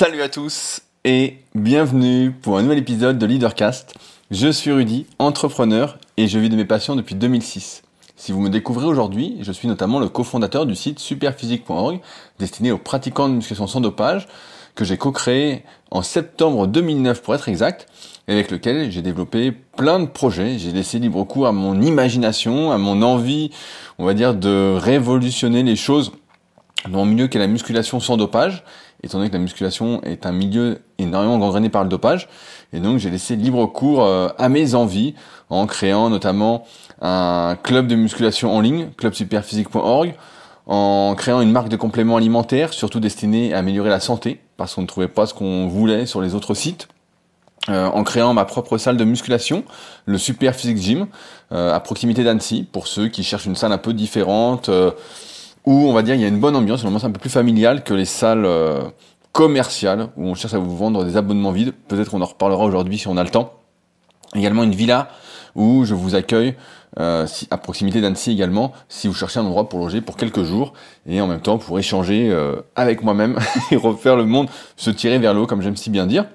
Salut à tous et bienvenue pour un nouvel épisode de Leadercast. Je suis Rudy, entrepreneur et je vis de mes passions depuis 2006. Si vous me découvrez aujourd'hui, je suis notamment le cofondateur du site superphysique.org destiné aux pratiquants de musculation sans dopage que j'ai co-créé en septembre 2009 pour être exact et avec lequel j'ai développé plein de projets. J'ai laissé libre cours à mon imagination, à mon envie, on va dire, de révolutionner les choses dans un milieu qu'est la musculation sans dopage, étant donné que la musculation est un milieu énormément gangréné par le dopage. Et donc j'ai laissé libre cours euh, à mes envies en créant notamment un club de musculation en ligne, clubsuperphysique.org, en créant une marque de compléments alimentaires, surtout destinée à améliorer la santé, parce qu'on ne trouvait pas ce qu'on voulait sur les autres sites. Euh, en créant ma propre salle de musculation, le Super Physique Gym, euh, à proximité d'Annecy, pour ceux qui cherchent une salle un peu différente, où on va dire il y a une bonne ambiance, une ambiance un peu plus familiale que les salles euh, commerciales où on cherche à vous vendre des abonnements vides. Peut-être qu'on en reparlera aujourd'hui si on a le temps. Également une villa où je vous accueille euh, à proximité d'Annecy également si vous cherchez un endroit pour loger pour quelques jours et en même temps pour échanger euh, avec moi-même et refaire le monde se tirer vers le haut comme j'aime si bien dire.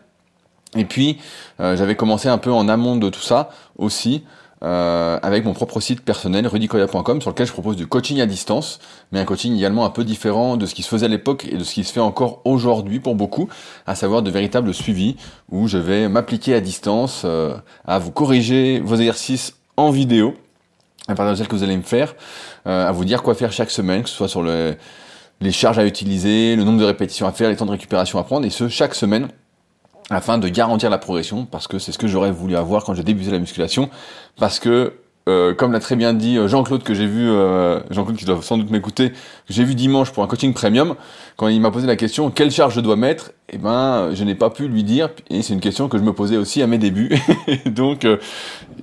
Et puis j'avais commencé un peu en amont de tout ça aussi euh, avec mon propre site personnel rudicoya.com sur lequel je propose du coaching à distance, mais un coaching également un peu différent de ce qui se faisait à l'époque et de ce qui se fait encore aujourd'hui pour beaucoup, à savoir de véritables suivis où je vais m'appliquer à distance euh, à vous corriger vos exercices en vidéo à partir de celles que vous allez me faire, euh, à vous dire quoi faire chaque semaine, que ce soit sur le, les charges à utiliser, le nombre de répétitions à faire, les temps de récupération à prendre, et ce chaque semaine afin de garantir la progression, parce que c'est ce que j'aurais voulu avoir quand j'ai débuté la musculation, parce que euh, comme l'a très bien dit euh, Jean-Claude que j'ai vu, euh, Jean-Claude qui doit sans doute m'écouter, que j'ai vu dimanche pour un coaching premium, quand il m'a posé la question quelle charge je dois mettre, eh ben je n'ai pas pu lui dire, et c'est une question que je me posais aussi à mes débuts, donc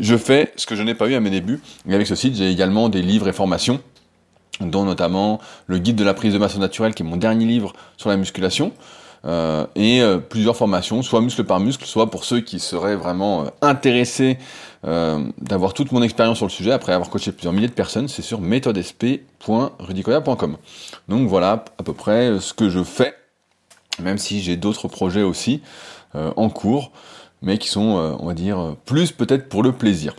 je fais ce que je n'ai pas eu à mes débuts. Et avec ce site, j'ai également des livres et formations, dont notamment le guide de la prise de masse naturelle, qui est mon dernier livre sur la musculation. Euh, et euh, plusieurs formations, soit muscle par muscle, soit pour ceux qui seraient vraiment euh, intéressés d'avoir toute mon expérience sur le sujet, après avoir coaché plusieurs milliers de personnes, c'est sur méthodesp.rudicoya.com. Donc voilà à peu près ce que je fais, même si j'ai d'autres projets aussi en cours, mais qui sont, on va dire, plus peut-être pour le plaisir,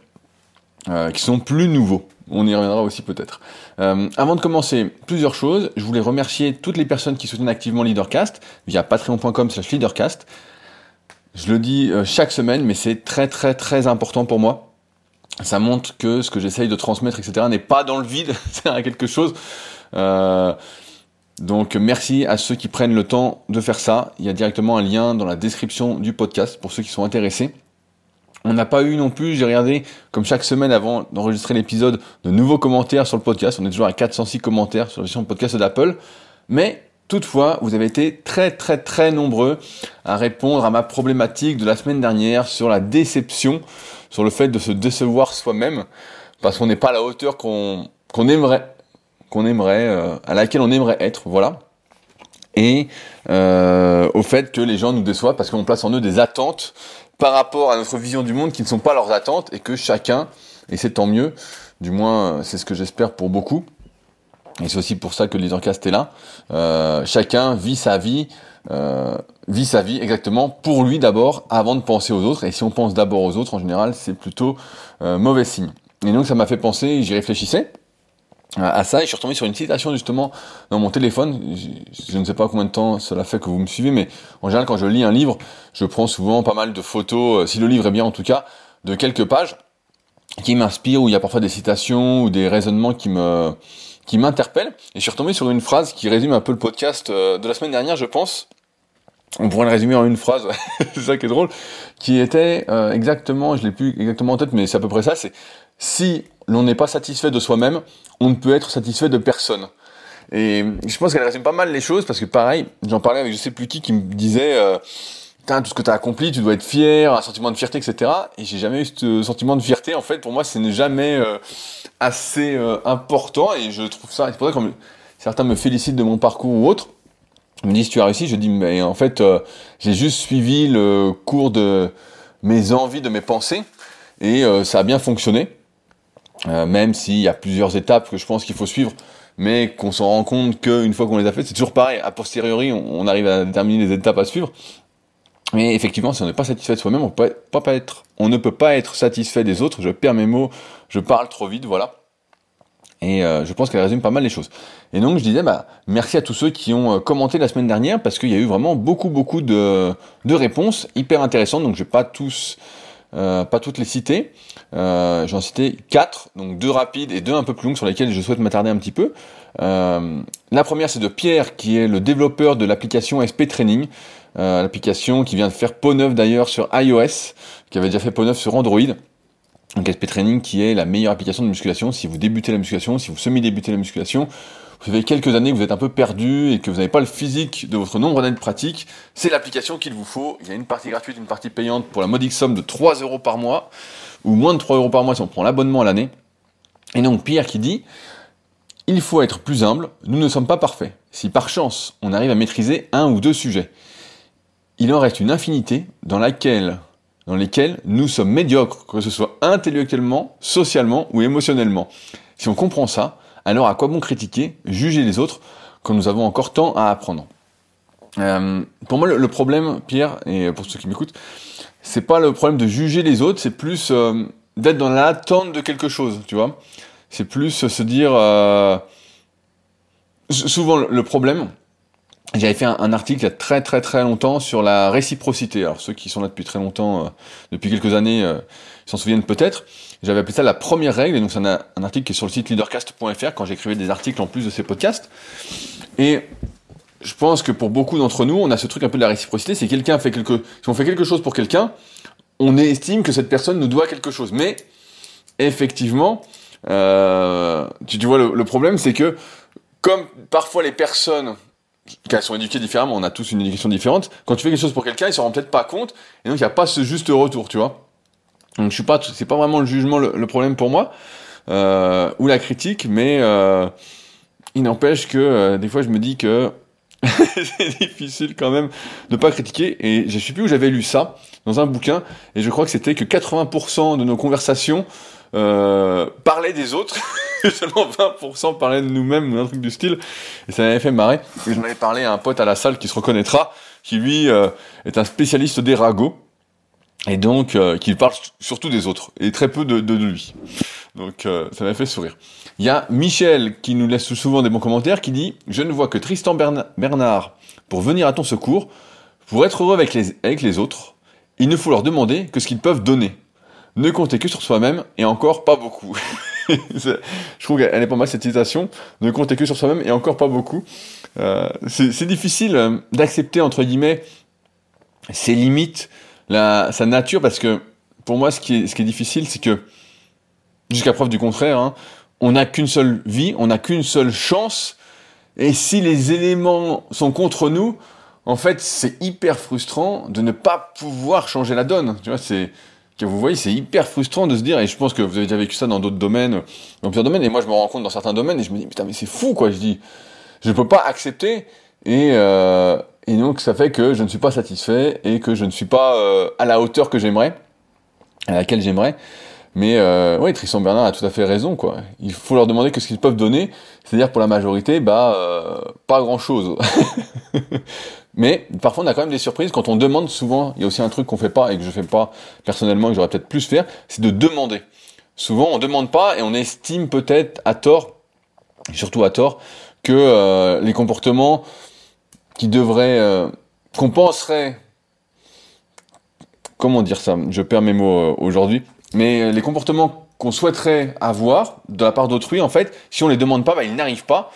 qui sont plus nouveaux. On y reviendra aussi peut-être. Euh, avant de commencer, plusieurs choses. Je voulais remercier toutes les personnes qui soutiennent activement Leadercast via patreon.com slash leadercast. Je le dis euh, chaque semaine, mais c'est très très très important pour moi. Ça montre que ce que j'essaye de transmettre, etc., n'est pas dans le vide, c'est à quelque chose. Euh, donc merci à ceux qui prennent le temps de faire ça. Il y a directement un lien dans la description du podcast pour ceux qui sont intéressés. On n'a pas eu non plus, j'ai regardé, comme chaque semaine avant d'enregistrer l'épisode, de nouveaux commentaires sur le podcast. On est toujours à 406 commentaires sur la version podcast d'Apple. Mais toutefois, vous avez été très très très nombreux à répondre à ma problématique de la semaine dernière sur la déception, sur le fait de se décevoir soi-même, parce qu'on n'est pas à la hauteur qu'on aimerait, qu'on aimerait, euh, à laquelle on aimerait être. Voilà et euh, au fait que les gens nous déçoivent parce qu'on place en eux des attentes par rapport à notre vision du monde qui ne sont pas leurs attentes et que chacun, et c'est tant mieux, du moins c'est ce que j'espère pour beaucoup, et c'est aussi pour ça que Leadercast est là, euh, chacun vit sa vie, euh, vit sa vie exactement pour lui d'abord avant de penser aux autres, et si on pense d'abord aux autres en général c'est plutôt euh, mauvais signe. Et donc ça m'a fait penser, j'y réfléchissais, à ça et je suis retombé sur une citation justement dans mon téléphone. Je, ne sais pas combien de temps cela fait que vous me suivez, mais en général quand je lis un livre, je prends souvent pas mal de photos, euh, si le livre est bien en tout cas, de quelques pages qui m'inspirent, où il y a parfois des citations ou des raisonnements qui me qui m'interpellent. Et je suis retombé sur une phrase qui résume un peu le podcast euh, de la semaine dernière, je pense. On pourrait le résumer en une phrase, c'est ça qui est drôle, qui était euh, exactement, je l'ai plus exactement en tête, mais c'est à peu près ça, c'est si l'on n'est pas satisfait de soi-même, on ne peut être satisfait de personne. Et je pense qu'elle résume pas mal les choses parce que pareil, j'en parlais avec je sais plus qui qui me disait euh, tout ce que tu as accompli, tu dois être fier, un sentiment de fierté, etc. Et j'ai jamais eu ce sentiment de fierté. En fait, pour moi, ce n'est jamais euh, assez euh, important et je trouve ça. C'est pour ça que certains me félicitent de mon parcours ou autre, me disent tu as réussi. Je dis mais en fait, j'ai juste suivi le cours de mes envies, de mes pensées et ça a bien fonctionné. Euh, même s'il y a plusieurs étapes que je pense qu'il faut suivre mais qu'on s'en rend compte qu'une fois qu'on les a fait, c'est toujours pareil. A posteriori, on, arrive à déterminer les étapes à suivre. Mais effectivement, si on n'est pas satisfait de soi-même, on, pas on ne peut pas être satisfait des autres. Je perds mes mots, je parle trop vite, voilà. Et euh, je pense qu'elle résume pas mal les choses. Et donc je disais, bah, merci à tous ceux qui ont euh, commenté la semaine dernière, parce qu'il y a eu vraiment beaucoup, beaucoup de, de réponses hyper intéressantes. Donc je vais pas tous, euh, pas toutes les citer. Euh, J'en cité quatre, donc deux rapides et deux un peu plus longues sur lesquelles je souhaite m'attarder un petit peu. Euh, la première, c'est de Pierre, qui est le développeur de l'application SP Training, euh, l'application qui vient de faire peau neuf d'ailleurs sur iOS, qui avait déjà fait peau neuf sur Android. Donc SP Training qui est la meilleure application de musculation si vous débutez la musculation, si vous semi-débutez la musculation, vous avez quelques années vous êtes un peu perdu et que vous n'avez pas le physique de votre nombre d'années de pratique, c'est l'application qu'il vous faut. Il y a une partie gratuite, une partie payante pour la modique somme de 3 euros par mois, ou moins de 3 euros par mois si on prend l'abonnement à l'année. Et donc Pierre qui dit, il faut être plus humble, nous ne sommes pas parfaits. Si par chance on arrive à maîtriser un ou deux sujets, il en reste une infinité dans laquelle dans lesquels nous sommes médiocres, que ce soit intellectuellement, socialement ou émotionnellement. Si on comprend ça, alors à quoi bon critiquer, juger les autres, quand nous avons encore tant à apprendre? Euh, Pour moi, le, problème, Pierre, et pour ceux qui m'écoutent, c'est pas le problème de juger les autres, c'est plus euh, d'être dans l'attente de quelque chose, tu vois? C'est plus se dire... Euh, souvent, le problème, j'avais fait un, article il y a très très très longtemps sur la réciprocité. Alors ceux qui sont là depuis très longtemps, euh, depuis quelques années, euh, s'en souviennent peut-être. J'avais appelé ça la première règle, et donc c'est un, article qui est sur le site leadercast.fr quand j'écrivais des articles en plus de ces podcasts. Et je pense que pour beaucoup d'entre nous, on a ce truc un peu de la réciprocité, c'est quelqu'un fait quelque, si on fait quelque chose pour quelqu'un, on estime que cette personne nous doit quelque chose. Mais effectivement, euh, tu, vois le, problème, c'est que comme parfois les personnes qu'elles sont éduquées différemment, on a tous une éducation différente. Quand tu fais quelque chose pour quelqu'un, il se rend peut-être pas compte, et donc il n'y a pas ce juste retour, tu vois. Donc je suis pas, c'est pas vraiment le jugement le, problème pour moi, euh, ou la critique, mais euh, il n'empêche que euh, des fois je me dis que c'est difficile quand même de pas critiquer, et je sais plus où j'avais lu ça dans un bouquin, et je crois que c'était que 80% de nos conversations euh, parlaient des autres. seulement 20% parlaient de nous-mêmes ou un truc du style. Et ça m'avait fait marrer. Et j'en avais parlé à un pote à la salle qui se reconnaîtra, qui lui euh, est un spécialiste des ragots. Et donc, euh, qui parle surtout des autres, et très peu de, de, lui. Donc, euh, ça m'a fait sourire. Il y a Michel, qui nous laisse souvent des bons commentaires, qui dit « Je ne vois que Tristan Bernard pour venir à ton secours. Pour être heureux avec les, avec les autres, il ne faut leur demander que ce qu'ils peuvent donner. Ne comptez que sur soi-même, et encore pas beaucoup. » je trouve qu'elle est pas mal cette citation. Ne compter que sur soi-même et encore pas beaucoup. Euh, c'est difficile euh, d'accepter entre guillemets ses limites, sa nature, parce que pour moi, ce qui est, ce qui est difficile, c'est que jusqu'à preuve du contraire, hein, on n'a qu'une seule vie, on n'a qu'une seule chance, et si les éléments sont contre nous, en fait, c'est hyper frustrant de ne pas pouvoir changer la donne. Tu vois, c'est que vous voyez, c'est hyper frustrant de se dire, et je pense que vous avez déjà vécu ça dans d'autres domaines, dans plusieurs domaines, et moi je me rends compte dans certains domaines, et je me dis, putain, mais c'est fou, quoi, je dis, je peux pas accepter, et, euh, et donc ça fait que je ne suis pas satisfait, et que je ne suis pas euh, à la hauteur que j'aimerais, à laquelle j'aimerais, mais euh, oui, Tristan Bernard a tout à fait raison, quoi. Il faut leur demander que ce qu'ils peuvent donner, c'est-à-dire pour la majorité, bah, euh, pas grand-chose. Mais parfois on a quand même des surprises quand on demande souvent. Il y a aussi un truc qu'on fait pas et que je fais pas personnellement et que j'aurais peut-être plus faire, c'est de demander. Souvent on demande pas et on estime peut-être à tort, surtout à tort, que euh, les comportements qui devraient, euh, qu'on penserait, comment dire ça Je perds mes mots euh, aujourd'hui, mais les comportements qu'on souhaiterait avoir de la part d'autrui, en fait, si on les demande pas, bah, ils n'arrivent pas.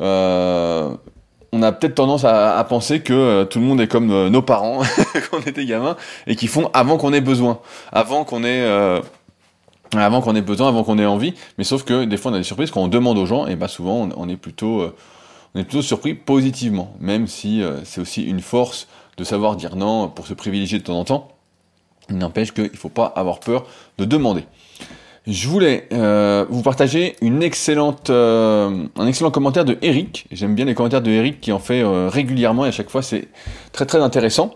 Euh, on a peut-être tendance à, penser que euh, tout le monde est comme euh, nos parents quand on était gamin et qui font avant qu'on ait besoin, avant qu'on ait euh, avant qu'on ait besoin, avant qu'on ait envie. Mais sauf que des fois on a des surprises quand on demande aux gens et bah souvent on, est plutôt on est plutôt surpris positivement, même si c'est aussi une force de savoir dire non pour se privilégier de temps en temps. Il n'empêche qu'il ne faut pas avoir peur de demander. Je voulais euh, vous partager une excellente, euh, un excellent commentaire de Eric. J'aime bien les commentaires de Eric qui en fait euh, régulièrement et à chaque fois c'est très très intéressant.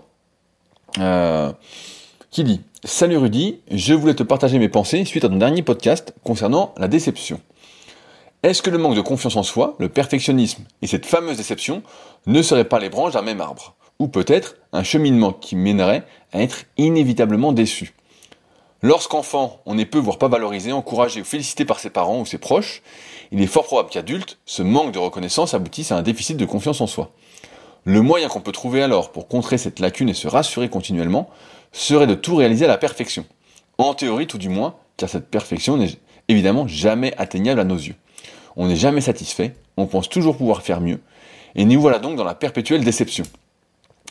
qui dit Salut Rudy, je voulais te partager mes pensées suite à ton dernier podcast concernant la déception. Est-ce que le manque de confiance en soi, le perfectionnisme et cette fameuse déception ne seraient pas les branches d'un même arbre Ou peut-être un cheminement qui mènerait à être inévitablement déçu Lorsqu'enfant, on n'est peu voire pas valorisé, encouragé ou félicité par ses parents ou ses proches, il est fort probable qu'adulte, ce manque de reconnaissance aboutisse à un déficit de confiance en soi. Le moyen qu'on peut trouver alors pour contrer cette lacune et se rassurer continuellement serait de tout réaliser à la perfection. En théorie tout du moins, car cette perfection n'est évidemment jamais atteignable à nos yeux. On n'est jamais satisfait, on pense toujours pouvoir faire mieux, et nous voilà donc dans la perpétuelle déception.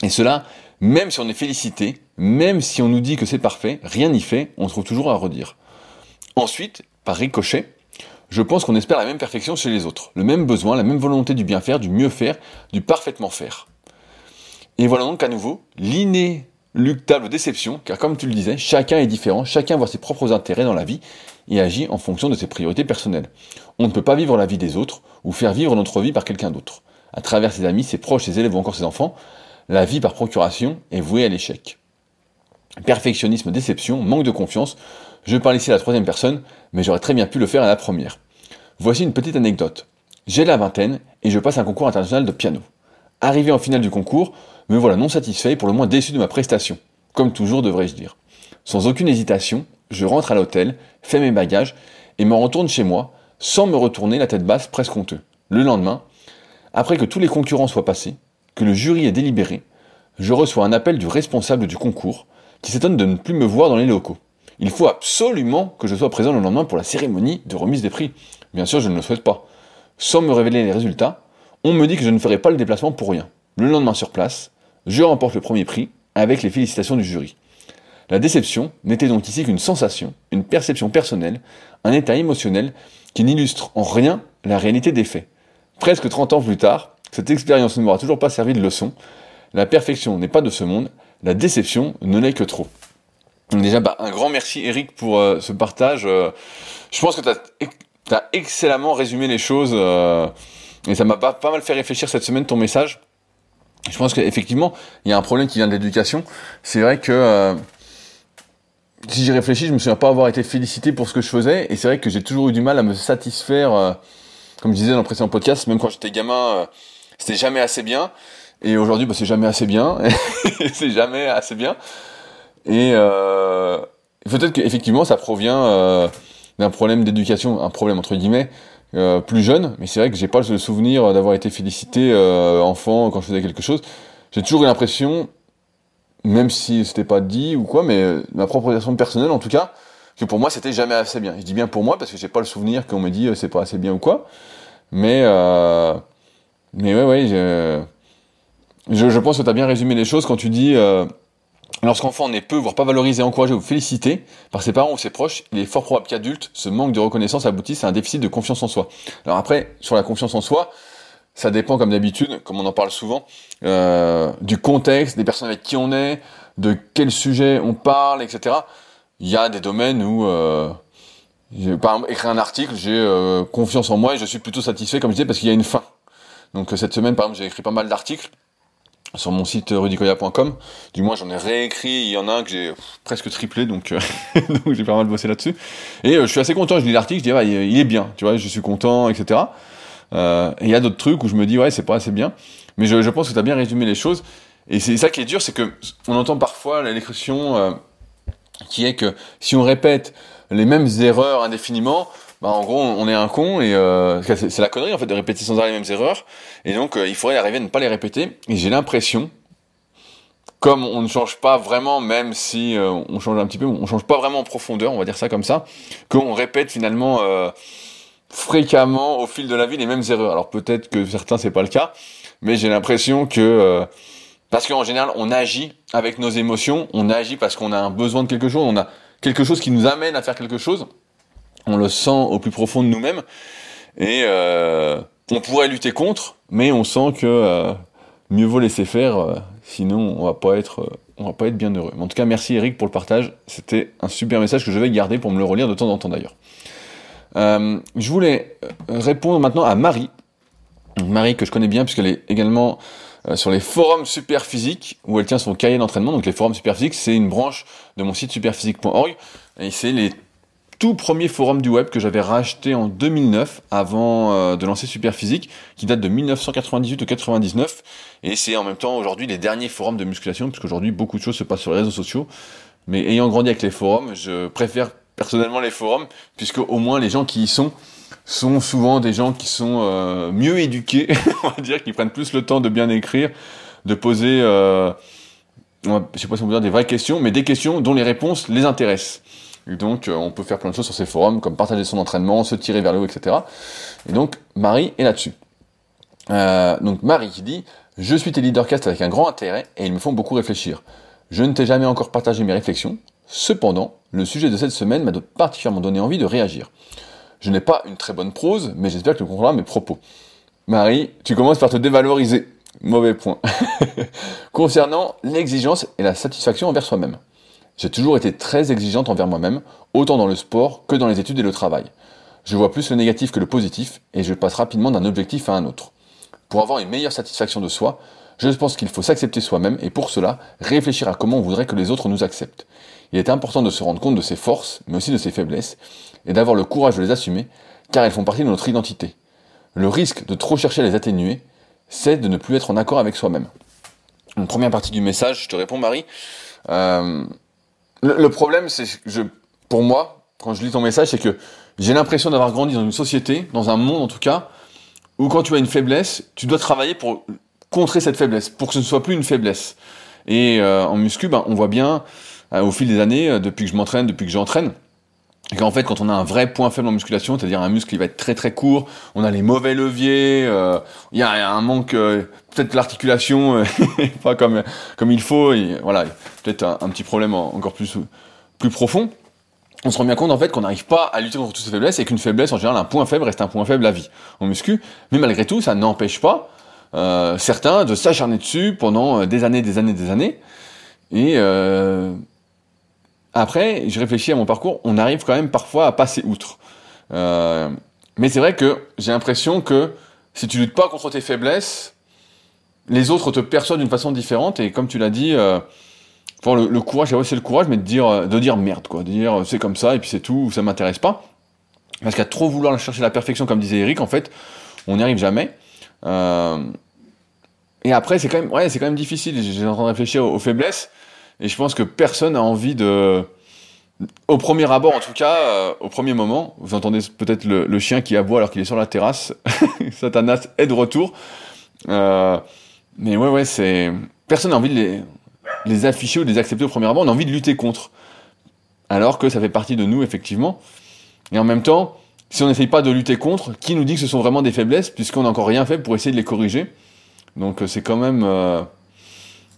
Et cela, même si on est félicité, même si on nous dit que c'est parfait, rien n'y fait, on trouve toujours à redire. Ensuite, par ricochet, je pense qu'on espère la même perfection chez les autres, le même besoin, la même volonté du bien faire, du mieux faire, du parfaitement faire. Et voilà donc à nouveau l'inéluctable déception, car comme tu le disais, chacun est différent, chacun voit ses propres intérêts dans la vie et agit en fonction de ses priorités personnelles. On ne peut pas vivre la vie des autres ou faire vivre notre vie par quelqu'un d'autre. À travers ses amis, ses proches, ses élèves ou encore ses enfants, la vie par procuration est vouée à l'échec. Perfectionnisme, déception, manque de confiance. Je parle ici à la troisième personne, mais j'aurais très bien pu le faire à la première. Voici une petite anecdote. J'ai la vingtaine et je passe un concours international de piano. Arrivé en finale du concours, me voilà non satisfait et pour le moins déçu de ma prestation. Comme toujours devrais-je dire. Sans aucune hésitation, je rentre à l'hôtel, fais mes bagages et me retourne chez moi, sans me retourner la tête basse presque honteux. Le lendemain, après que tous les concurrents soient passés, que le jury est délibéré, je reçois un appel du responsable du concours qui s'étonne de ne plus me voir dans les locaux. Il faut absolument que je sois présent le lendemain pour la cérémonie de remise des prix. Bien sûr, je ne le souhaite pas. Sans me révéler les résultats, on me dit que je ne ferai pas le déplacement pour rien. Le lendemain sur place, je remporte le premier prix avec les félicitations du jury. La déception n'était donc ici qu'une sensation, une perception personnelle, un état émotionnel qui n'illustre en rien la réalité des faits. Presque 30 ans plus tard, cette expérience ne m'aura toujours pas servi de leçon. La perfection n'est pas de ce monde, la déception ne l'est que trop. Déjà, bah, un grand merci Eric pour euh, ce partage. Euh, je pense que tu as, excellemment résumé les choses euh, et ça m'a pas, pas mal fait réfléchir cette semaine ton message. Je pense qu'effectivement, il y a un problème qui vient de l'éducation. C'est vrai que si j'y réfléchis, je me souviens pas avoir été félicité pour ce que je faisais et c'est vrai que j'ai toujours eu du mal à me satisfaire. comme je disais dans le précédent podcast, même quand j'étais gamin, c'était jamais assez bien. Et aujourd'hui, bah, c'est jamais assez bien. c'est jamais assez bien. Et euh, peut-être qu'effectivement, ça provient euh, d'un problème d'éducation, un problème entre guillemets, euh, plus jeune. Mais c'est vrai que j'ai pas le souvenir d'avoir été félicité euh, enfant quand je faisais quelque chose. J'ai toujours eu l'impression, même si c'était pas dit ou quoi, mais ma propre relation personnelle en tout cas, que pour moi c'était jamais assez bien. Je dis bien pour moi parce que j'ai pas le souvenir qu'on me dit c'est pas assez bien ou quoi. Mais mais ouais ouais. Je, je, je pense que tu as bien résumé les choses quand tu dis euh, lorsqu'enfant n'est peu, voire pas valorisé, encouragé ou félicité par ses parents ou ses proches, il est fort probable qu'adulte, ce manque de reconnaissance aboutisse à un déficit de confiance en soi. Alors après, sur la confiance en soi, ça dépend comme d'habitude, comme on en parle souvent, euh, du contexte, des personnes avec qui on est, de quel sujet on parle, etc. Il y a des domaines où, euh, par exemple, écrire un article, j'ai euh, confiance en moi et je suis plutôt satisfait, comme je disais, parce qu'il y a une fin. Donc cette semaine, par exemple, j'ai écrit pas mal d'articles sur mon site rudicoya.com. Du moins, j'en ai réécrit. Il y en a un que j'ai presque triplé, donc, euh, donc j'ai pas mal bossé là-dessus. Et euh, je suis assez content. Je lis l'article, je dis ouais, il est bien. Tu vois, je suis content, etc. Euh, et il y a d'autres trucs où je me dis ouais, c'est pas assez bien. Mais je, je pense que tu as bien résumé les choses. Et c'est ça qui est dur, c'est que on entend parfois l'expression euh, qui est que si on répète les mêmes erreurs indéfiniment, bah, en gros, on est un con et euh, c'est la connerie en fait de répéter sans arrêt les mêmes erreurs. Et donc, euh, il faudrait arriver à ne pas les répéter. Et j'ai l'impression, comme on ne change pas vraiment, même si euh, on change un petit peu, on change pas vraiment en profondeur, on va dire ça comme ça, qu'on répète finalement fréquemment au fil de la vie les mêmes erreurs. Alors peut-être que certains c'est pas le cas, mais j'ai l'impression que parce qu'en général, on agit avec nos émotions, on agit parce qu'on a un besoin de quelque chose, on a quelque chose qui nous amène à faire quelque chose on le sent au plus profond de nous-mêmes et euh, on pourrait lutter contre, mais on sent que euh, mieux vaut laisser faire, euh, sinon on va pas être, va pas être bien heureux. en tout cas, merci Eric pour le partage. C'était un super message que je vais garder pour me le relire de temps en temps d'ailleurs. je voulais répondre maintenant à Marie, Marie que je connais bien puisqu'elle est également sur les forums Superphysique où elle tient son cahier d'entraînement. Donc les forums Superphysique, c'est une branche de mon site superphysique.org et c'est les tout premier forum du web que j'avais racheté en 2009 avant euh, de lancer Superphysique, qui date de 1998 ou 99. Et c'est en même temps aujourd'hui les derniers forums de musculation, puisqu'aujourd'hui beaucoup de choses se passent sur les réseaux sociaux. Mais ayant grandi avec les forums, je préfère personnellement les forums, puisque au moins les gens qui y sont sont souvent des gens qui sont euh, mieux éduqués, on va dire, qui prennent plus le temps de bien écrire, de poser, euh, je sais pas si on peut dire des vraies questions, mais des questions dont les réponses les intéressent. Donc, euh, on peut faire plein de choses sur ces forums, comme partager son entraînement, se tirer vers le haut, etc. Et donc, Marie est là-dessus. Euh, donc, Marie qui dit Je suis tes leadercast avec un grand intérêt et ils me font beaucoup réfléchir. Je ne t'ai jamais encore partagé mes réflexions. Cependant, le sujet de cette semaine m'a particulièrement donné envie de réagir. Je n'ai pas une très bonne prose, mais j'espère que tu comprendras mes propos. Marie, tu commences par te dévaloriser. Mauvais point. Concernant l'exigence et la satisfaction envers soi-même. J'ai toujours été très exigeante envers moi-même, autant dans le sport que dans les études et le travail. Je vois plus le négatif que le positif, et je passe rapidement d'un objectif à un autre. Pour avoir une meilleure satisfaction de soi, je pense qu'il faut s'accepter soi-même, et pour cela, réfléchir à comment on voudrait que les autres nous acceptent. Il est important de se rendre compte de ses forces, mais aussi de ses faiblesses, et d'avoir le courage de les assumer, car elles font partie de notre identité. Le risque de trop chercher à les atténuer, c'est de ne plus être en accord avec soi-même. Une première partie du message, je te réponds Marie. Euh, le, problème, c'est je, pour moi, quand je lis ton message, c'est que j'ai l'impression d'avoir grandi dans une société, dans un monde en tout cas, où quand tu as une faiblesse, tu dois travailler pour contrer cette faiblesse, pour que ce ne soit plus une faiblesse. Et euh, en muscu, ben, on voit bien, euh, au fil des années, euh, depuis que je m'entraîne, depuis que j'entraîne, qu'en fait, quand on a un vrai point faible en musculation, c'est-à-dire un muscle qui va être très très court, on a les mauvais leviers, il y, a un manque, peut-être l'articulation pas comme comme il faut, et voilà, peut-être un, petit problème encore plus plus profond. On se rend bien compte en fait qu'on n'arrive pas à lutter contre toutes ces faiblesses et qu'une faiblesse en général, un point faible reste un point faible à vie en muscu. Mais malgré tout, ça n'empêche pas certains de s'acharner dessus pendant des années, des années, des années. Et euh, après, je réfléchis à mon parcours, on arrive quand même parfois à passer outre. Euh, mais c'est vrai que j'ai l'impression que si tu luttes pas contre tes faiblesses, les autres te perçoivent d'une façon différente. Et comme tu l'as dit, euh, pour le, le courage, c'est le courage, mais de dire, de dire merde, quoi, de dire c'est comme ça et puis c'est tout, ça m'intéresse pas. Parce qu'à trop vouloir chercher la perfection, comme disait Eric, en fait, on n'y arrive jamais. Euh, et après, c'est quand même, ouais, c'est quand même difficile. J'ai en train de réfléchir aux faiblesses. Et je pense que personne n'a envie de, au premier abord en tout cas, euh, au premier moment, vous entendez peut-être le, chien qui aboie alors qu'il est sur la terrasse. Satanas est de retour. Euh, mais ouais, ouais, c'est personne n'a envie de les, afficher ou de les accepter au premier abord. On a envie de lutter contre, alors que ça fait partie de nous effectivement. Et en même temps, si on n'essaye pas de lutter contre, qui nous dit que ce sont vraiment des faiblesses puisqu'on n'a encore rien fait pour essayer de les corriger? Donc euh, c'est quand même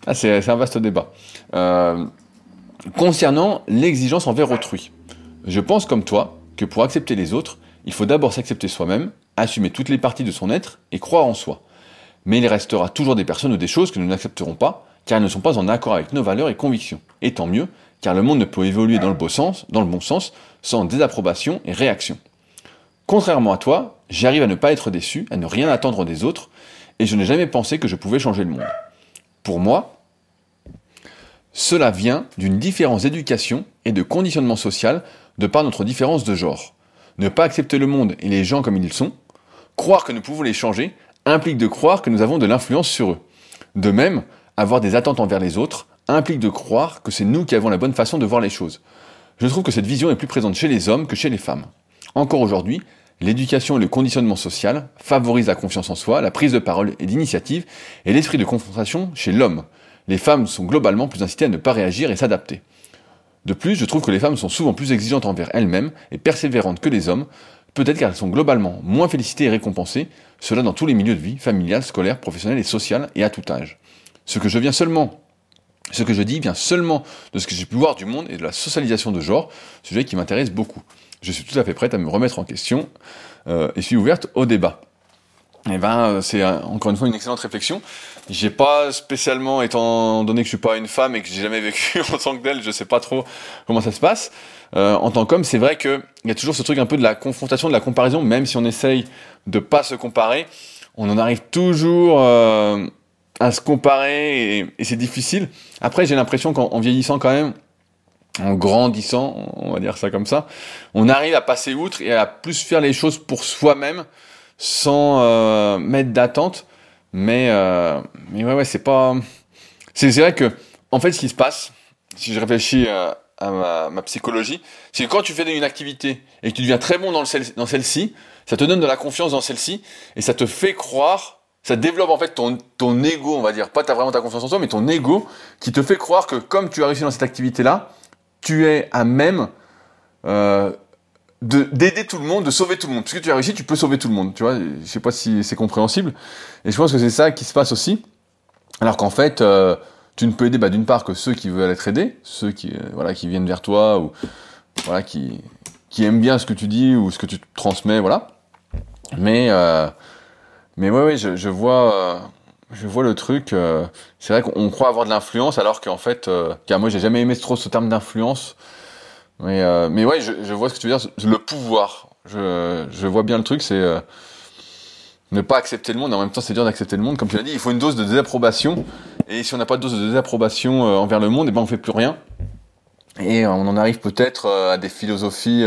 ah, c'est un vaste débat. Euh, concernant l'exigence envers autrui, je pense comme toi que pour accepter les autres, il faut d'abord s'accepter soi-même, assumer toutes les parties de son être et croire en soi. Mais il restera toujours des personnes ou des choses que nous n'accepterons pas, car elles ne sont pas en accord avec nos valeurs et convictions. Et tant mieux, car le monde ne peut évoluer dans le bon sens, dans le bon sens, sans désapprobation et réaction. Contrairement à toi, j'arrive à ne pas être déçu, à ne rien attendre des autres, et je n'ai jamais pensé que je pouvais changer le monde. Pour moi, cela vient d'une différence d'éducation et de conditionnement social de par notre différence de genre. Ne pas accepter le monde et les gens comme ils sont, croire que nous pouvons les changer, implique de croire que nous avons de l'influence sur eux. De même, avoir des attentes envers les autres implique de croire que c'est nous qui avons la bonne façon de voir les choses. Je trouve que cette vision est plus présente chez les hommes que chez les femmes. Encore aujourd'hui, l'éducation et le conditionnement social favorisent la confiance en soi, la prise de parole et d'initiative, et l'esprit de confrontation chez l'homme. Les femmes sont globalement plus incitées à ne pas réagir et s'adapter. De plus, je trouve que les femmes sont souvent plus exigeantes envers elles-mêmes et persévérantes que les hommes, peut-être car elles sont globalement moins félicitées et récompensées, cela dans tous les milieux de vie, familial, scolaire, professionnel et social, et à tout âge. Ce que je viens seulement ce que je dis vient seulement de ce que j'ai pu voir du monde et de la socialisation de genre, sujet qui m'intéresse beaucoup je suis tout à fait prête à me remettre en question euh, et suis ouverte au débat. Et eh ben, euh, c'est encore une fois une excellente réflexion. J'ai pas spécialement, étant donné que je suis pas une femme et que j'ai jamais vécu en tant que telle, je sais pas trop comment ça se passe. Euh, en tant qu'homme, c'est vrai qu'il y a toujours ce truc un peu de la confrontation, de la comparaison, même si on essaye de pas se comparer, on en arrive toujours euh, à se comparer et, et c'est difficile. Après, j'ai l'impression qu'en vieillissant quand même, en grandissant, on va dire ça comme ça, on arrive à passer outre et à plus faire les choses pour soi-même sans euh, mettre d'attente. Mais, euh, mais ouais, ouais, c'est pas. C'est vrai que, en fait, ce qui se passe, si je réfléchis à, ma, psychologie, c'est que quand tu fais une activité et que tu deviens très bon dans, dans celle-ci, ça te donne de la confiance dans celle-ci et ça te fait croire ça développe en fait ton, ton ego, on va dire, pas as vraiment ta confiance en toi, mais ton ego qui te fait croire que comme tu as réussi dans cette activité-là, tu es à même euh, d'aider tout le monde, de sauver tout le monde. Puisque tu as réussi, tu peux sauver tout le monde. Tu vois, je sais pas si c'est compréhensible. Et je pense que c'est ça qui se passe aussi. Alors qu'en fait, euh, tu ne peux aider, bah, d'une part, que ceux qui veulent être aidés, ceux qui, euh, voilà, qui viennent vers toi ou voilà, qui, qui aiment bien ce que tu dis ou ce que tu transmets, voilà. Mais, euh, mais ouais, ouais, je, je vois, euh, je vois le truc. Euh, c'est vrai qu'on croit avoir de l'influence alors qu'en fait, euh, car moi j'ai jamais aimé trop ce terme d'influence. Mais, euh, mais ouais, je, je, vois ce que tu veux dire. Le pouvoir. Je, je vois bien le truc, c'est euh, ne pas accepter le monde. En même temps, c'est dur d'accepter le monde. Comme tu l'as dit, il faut une dose de désapprobation. Et si on n'a pas de dose de désapprobation envers le monde, et eh ben on fait plus rien. Et on en arrive peut-être à des philosophies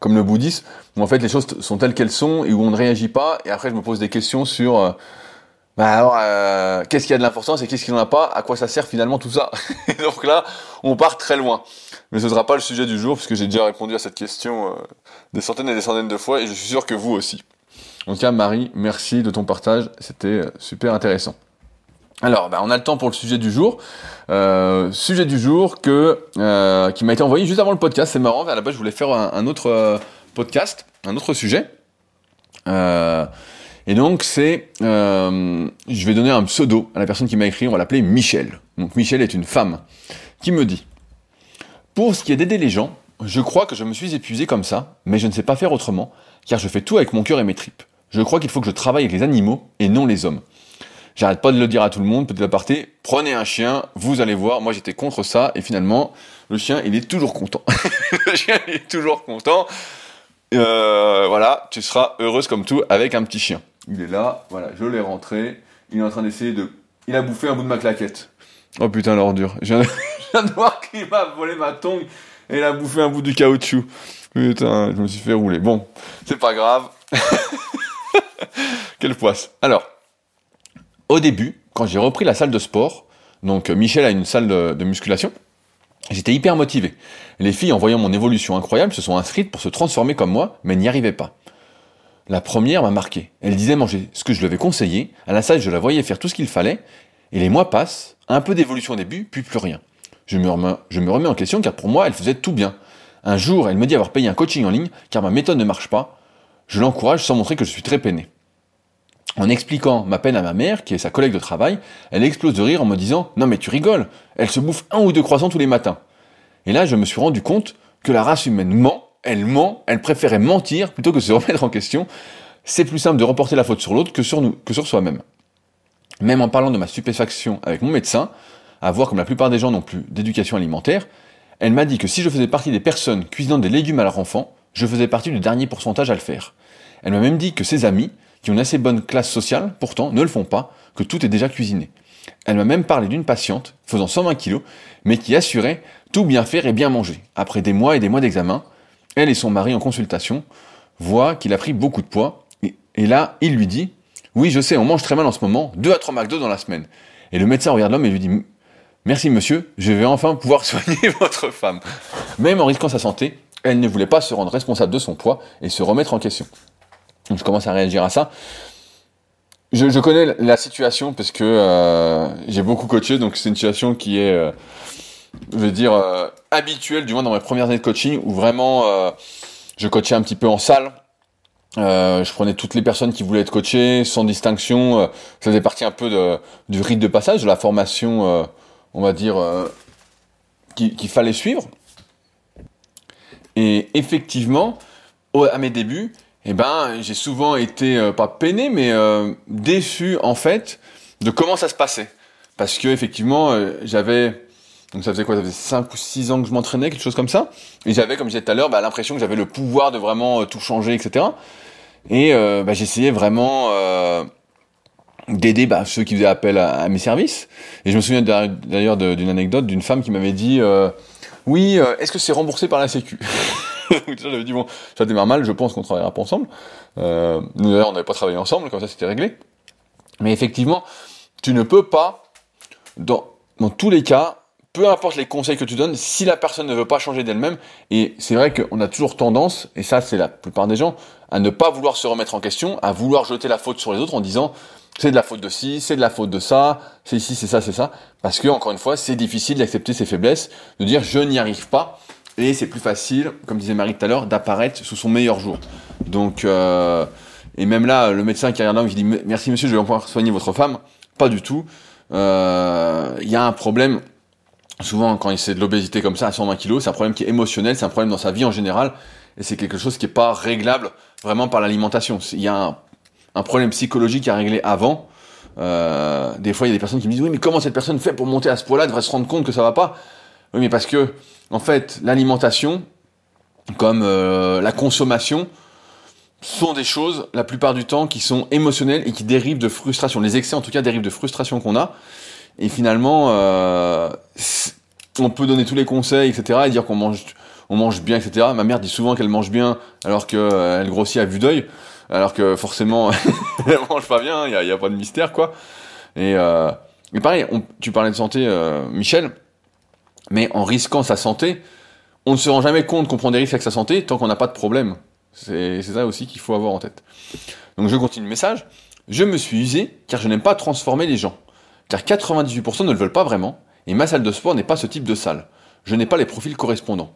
comme le bouddhisme, où en fait les choses sont telles qu'elles sont et où on ne réagit pas. Et après, je me pose des questions sur bah alors, euh, qu'est-ce qui a de l'importance et qu'est-ce qui n'en a pas À quoi ça sert finalement tout ça? Donc là, on part très loin. Mais ce ne sera pas le sujet du jour, puisque j'ai déjà répondu à cette question euh, des centaines et des centaines de fois, et je suis sûr que vous aussi. En tout cas, Marie, merci de ton partage, c'était euh, super intéressant. Alors, bah, on a le temps pour le sujet du jour. Euh, sujet du jour que qui m'a été envoyé juste avant le podcast. C'est marrant. À la base, je voulais faire un, autre podcast, un autre sujet. Et donc c'est, euh, je vais donner un pseudo à la personne qui m'a écrit, on va l'appeler Michel. Donc Michel est une femme qui me dit, pour ce qui est d'aider les gens, je crois que je me suis épuisé comme ça, mais je ne sais pas faire autrement, car je fais tout avec mon cœur et mes tripes. Je crois qu'il faut que je travaille avec les animaux et non les hommes. J'arrête pas de le dire à tout le monde, petit aparté, prenez un chien, vous allez voir, moi j'étais contre ça, et finalement, le chien, il est toujours content. le chien, il est toujours content. Euh, voilà, tu seras heureuse comme tout avec un petit chien. Il est là, voilà, je l'ai rentré. Il est en train d'essayer de. Il a bouffé un bout de ma claquette. Oh putain, l'ordure. Je viens de voir qu'il m'a volé ma tongue et il a bouffé un bout du caoutchouc. Putain, je me suis fait rouler. Bon, c'est pas grave. Quelle poisse. Alors, au début, quand j'ai repris la salle de sport, donc Michel a une salle de musculation, j'étais hyper motivé. Les filles, en voyant mon évolution incroyable, se sont inscrites pour se transformer comme moi, mais n'y arrivaient pas. La première m'a marqué. Elle disait manger ce que je lui avais conseillé. À la salle, je la voyais faire tout ce qu'il fallait. Et les mois passent, un peu d'évolution au début, puis plus rien. Je me, remets, je me remets en question car pour moi, elle faisait tout bien. Un jour, elle me dit avoir payé un coaching en ligne car ma méthode ne marche pas. Je l'encourage sans montrer que je suis très peiné. En expliquant ma peine à ma mère, qui est sa collègue de travail, elle explose de rire en me disant Non mais tu rigoles, elle se bouffe un ou deux croissants tous les matins. Et là, je me suis rendu compte que la race humaine ment elle ment, elle préférait mentir plutôt que se remettre en question. C'est plus simple de reporter la faute sur l'autre que sur nous, que sur soi-même. Même en parlant de ma stupéfaction avec mon médecin, à voir comme la plupart des gens n'ont plus d'éducation alimentaire, elle m'a dit que si je faisais partie des personnes cuisinant des légumes à leur enfant, je faisais partie du dernier pourcentage à le faire. Elle m'a même dit que ses amis, qui ont une assez bonne classe sociale, pourtant, ne le font pas, que tout est déjà cuisiné. Elle m'a même parlé d'une patiente, faisant 120 kilos, mais qui assurait tout bien faire et bien manger, après des mois et des mois d'examen, elle et son mari en consultation voient qu'il a pris beaucoup de poids. Et, là, il lui dit, oui, je sais, on mange très mal en ce moment, deux à trois McDo dans la semaine. Et le médecin regarde l'homme et lui dit, merci monsieur, je vais enfin pouvoir soigner votre femme. Même en risquant sa santé, elle ne voulait pas se rendre responsable de son poids et se remettre en question. Je commence à réagir à ça. Je, connais la situation parce que euh, j'ai beaucoup coaché, donc c'est une situation qui est, euh, je vais dire, euh, habituel, du moins dans mes premières années de coaching, où vraiment je coachais un petit peu en salle. Je prenais toutes les personnes qui voulaient être coachées, sans distinction. Ça faisait partie un peu du rite de passage, de la formation, on va dire, qu'il fallait suivre. Et effectivement, à mes débuts, eh ben, j'ai souvent été, pas peiné, mais déçu, en fait, de comment ça se passait. Parce que, effectivement, j'avais donc ça faisait quoi? Ça faisait 5 ou 6 ans que je m'entraînais, quelque chose comme ça. Et j'avais, comme je disais tout à l'heure, bah, l'impression que j'avais le pouvoir de vraiment euh, tout changer, etc. Et euh, bah, j'essayais vraiment euh, d'aider bah, ceux qui faisaient appel à, à, mes services. Et je me souviens d'ailleurs d'une anecdote d'une femme qui m'avait dit euh, oui, euh, est-ce que c'est remboursé par la Sécu? J'avais dit, bon, ça démarre mal, je pense qu'on travaillera pas ensemble. Euh, nous d'ailleurs, on n'avait pas travaillé ensemble, comme ça c'était réglé. Mais effectivement, tu ne peux pas, dans, dans tous les cas, peu importe les conseils que tu donnes, si la personne ne veut pas changer d'elle-même, et c'est vrai qu'on a toujours tendance, et ça c'est la plupart des gens, à ne pas vouloir se remettre en question, à vouloir jeter la faute sur les autres en disant c'est de la faute de ci, c'est de la faute de ça, c'est ici, c'est ça, c'est ça, parce que encore une fois, c'est difficile d'accepter ses faiblesses, de dire je n'y arrive pas, et c'est plus facile, comme disait Marie tout à l'heure, d'apparaître sous son meilleur jour. Donc, euh, et même là, le médecin qui regarde l'homme qui dit merci monsieur, je vais pouvoir soigner votre femme, pas du tout. Euh, il y a un problème souvent quand c'est de l'obésité comme ça à 120 kg, c'est un problème qui est émotionnel, c'est un problème dans sa vie en général, et c'est quelque chose qui n'est pas réglable vraiment par l'alimentation. Il y a un, problème psychologique à régler avant. Euh, des fois, il y a des personnes qui me disent oui, mais comment cette personne fait pour monter à ce point-là, devrait se rendre compte que ça va pas? Oui, mais parce que en fait, l'alimentation, comme euh, la consommation, sont des choses, la plupart du temps, qui sont émotionnelles et qui dérivent de frustration. Les excès, en tout cas, dérivent de frustration qu'on a. Et finalement, euh, on peut donner tous les conseils, etc., et dire qu'on mange, bien, etc. Ma mère dit souvent qu'elle mange bien, alors qu'elle euh, grossit à vue d'œil, alors que forcément, elle mange pas bien. Il y a, pas de mystère, quoi. Et, euh, pareil, tu parlais de santé, Michel, mais en risquant sa santé, on ne se rend jamais compte qu'on prend des risques avec sa santé tant qu'on n'a pas de problème. C'est ça aussi qu'il faut avoir en tête. Donc je continue le message. Je me suis usé car je n'aime pas transformer les gens car 98% ne le veulent pas vraiment, et ma salle de sport n'est pas ce type de salle. Je n'ai pas les profils correspondants.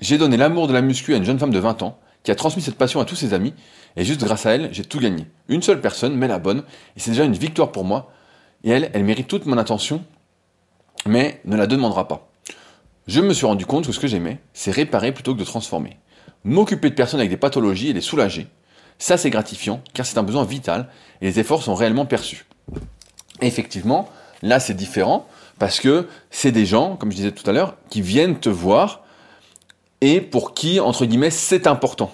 J'ai donné l'amour de la muscu à une jeune femme de 20 ans, qui a transmis cette passion à tous ses amis, et juste grâce à elle, j'ai tout gagné. Une seule personne, mais la bonne, et c'est déjà une victoire pour moi, et elle, elle mérite toute mon attention, mais ne la demandera pas. Je me suis rendu compte que ce que j'aimais, c'est réparer plutôt que de transformer. M'occuper de personnes avec des pathologies et les soulager, ça c'est gratifiant, car c'est un besoin vital, et les efforts sont réellement perçus effectivement, là c'est différent parce que c'est des gens, comme je disais tout à l'heure, qui viennent te voir et pour qui, entre guillemets, c'est important.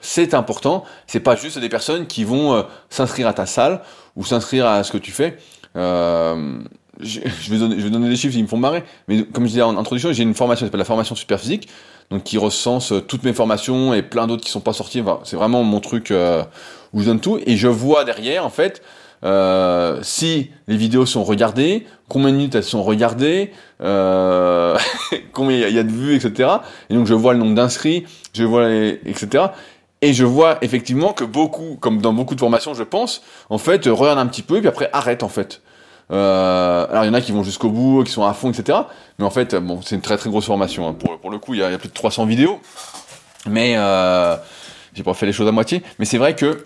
C'est important, c'est pas juste des personnes qui vont euh, s'inscrire à ta salle ou s'inscrire à ce que tu fais. Euh, je, vais donner, je vais donner des chiffres, ils me font marrer, mais comme je disais en introduction, j'ai une formation qui s'appelle la formation super physique, donc qui recense euh, toutes mes formations et plein d'autres qui sont pas sorties. c'est vraiment mon truc où je donne tout et je vois derrière en fait euh, si les vidéos sont regardées, combien de minutes elles sont regardées, euh, combien il y, a de vues, etc. Et donc je vois le nombre d'inscrits, je vois les, etc. Et je vois effectivement que beaucoup, comme dans beaucoup de formations, je pense, en fait, regarde un petit peu et puis après arrête en fait. Euh, alors il y en a qui vont jusqu'au bout, qui sont à fond, etc. Mais en fait, bon, c'est une très très grosse formation. Hein. Pour, le coup, il y, a, plus de 300 vidéos. Mais euh, j'ai pas fait les choses à moitié. Mais c'est vrai que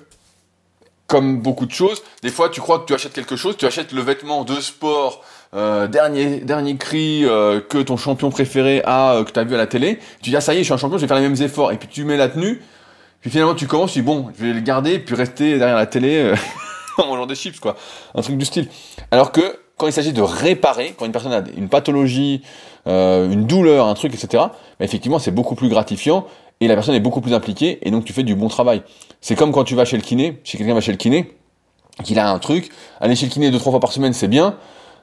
comme beaucoup de choses, des fois tu crois que tu achètes quelque chose, tu achètes le vêtement de sport, euh, dernier dernier cri euh, que ton champion préféré a, euh, que tu as vu à la télé, tu dis ah ça y est je suis un champion, je vais faire les mêmes efforts, et puis tu mets la tenue, puis finalement tu commences, tu dis bon je vais le garder, puis rester derrière la télé euh, en mangeant des chips quoi, un truc du style. Alors que quand il s'agit de réparer, quand une personne a une pathologie, une douleur, un truc, etc., bah, effectivement c'est beaucoup plus gratifiant et la personne est beaucoup plus impliquée et donc tu fais du bon travail. C'est comme quand tu vas chez le kiné, si quelqu'un va chez le kiné, qu'il a un truc, aller chez le kiné deux trois fois par semaine c'est bien,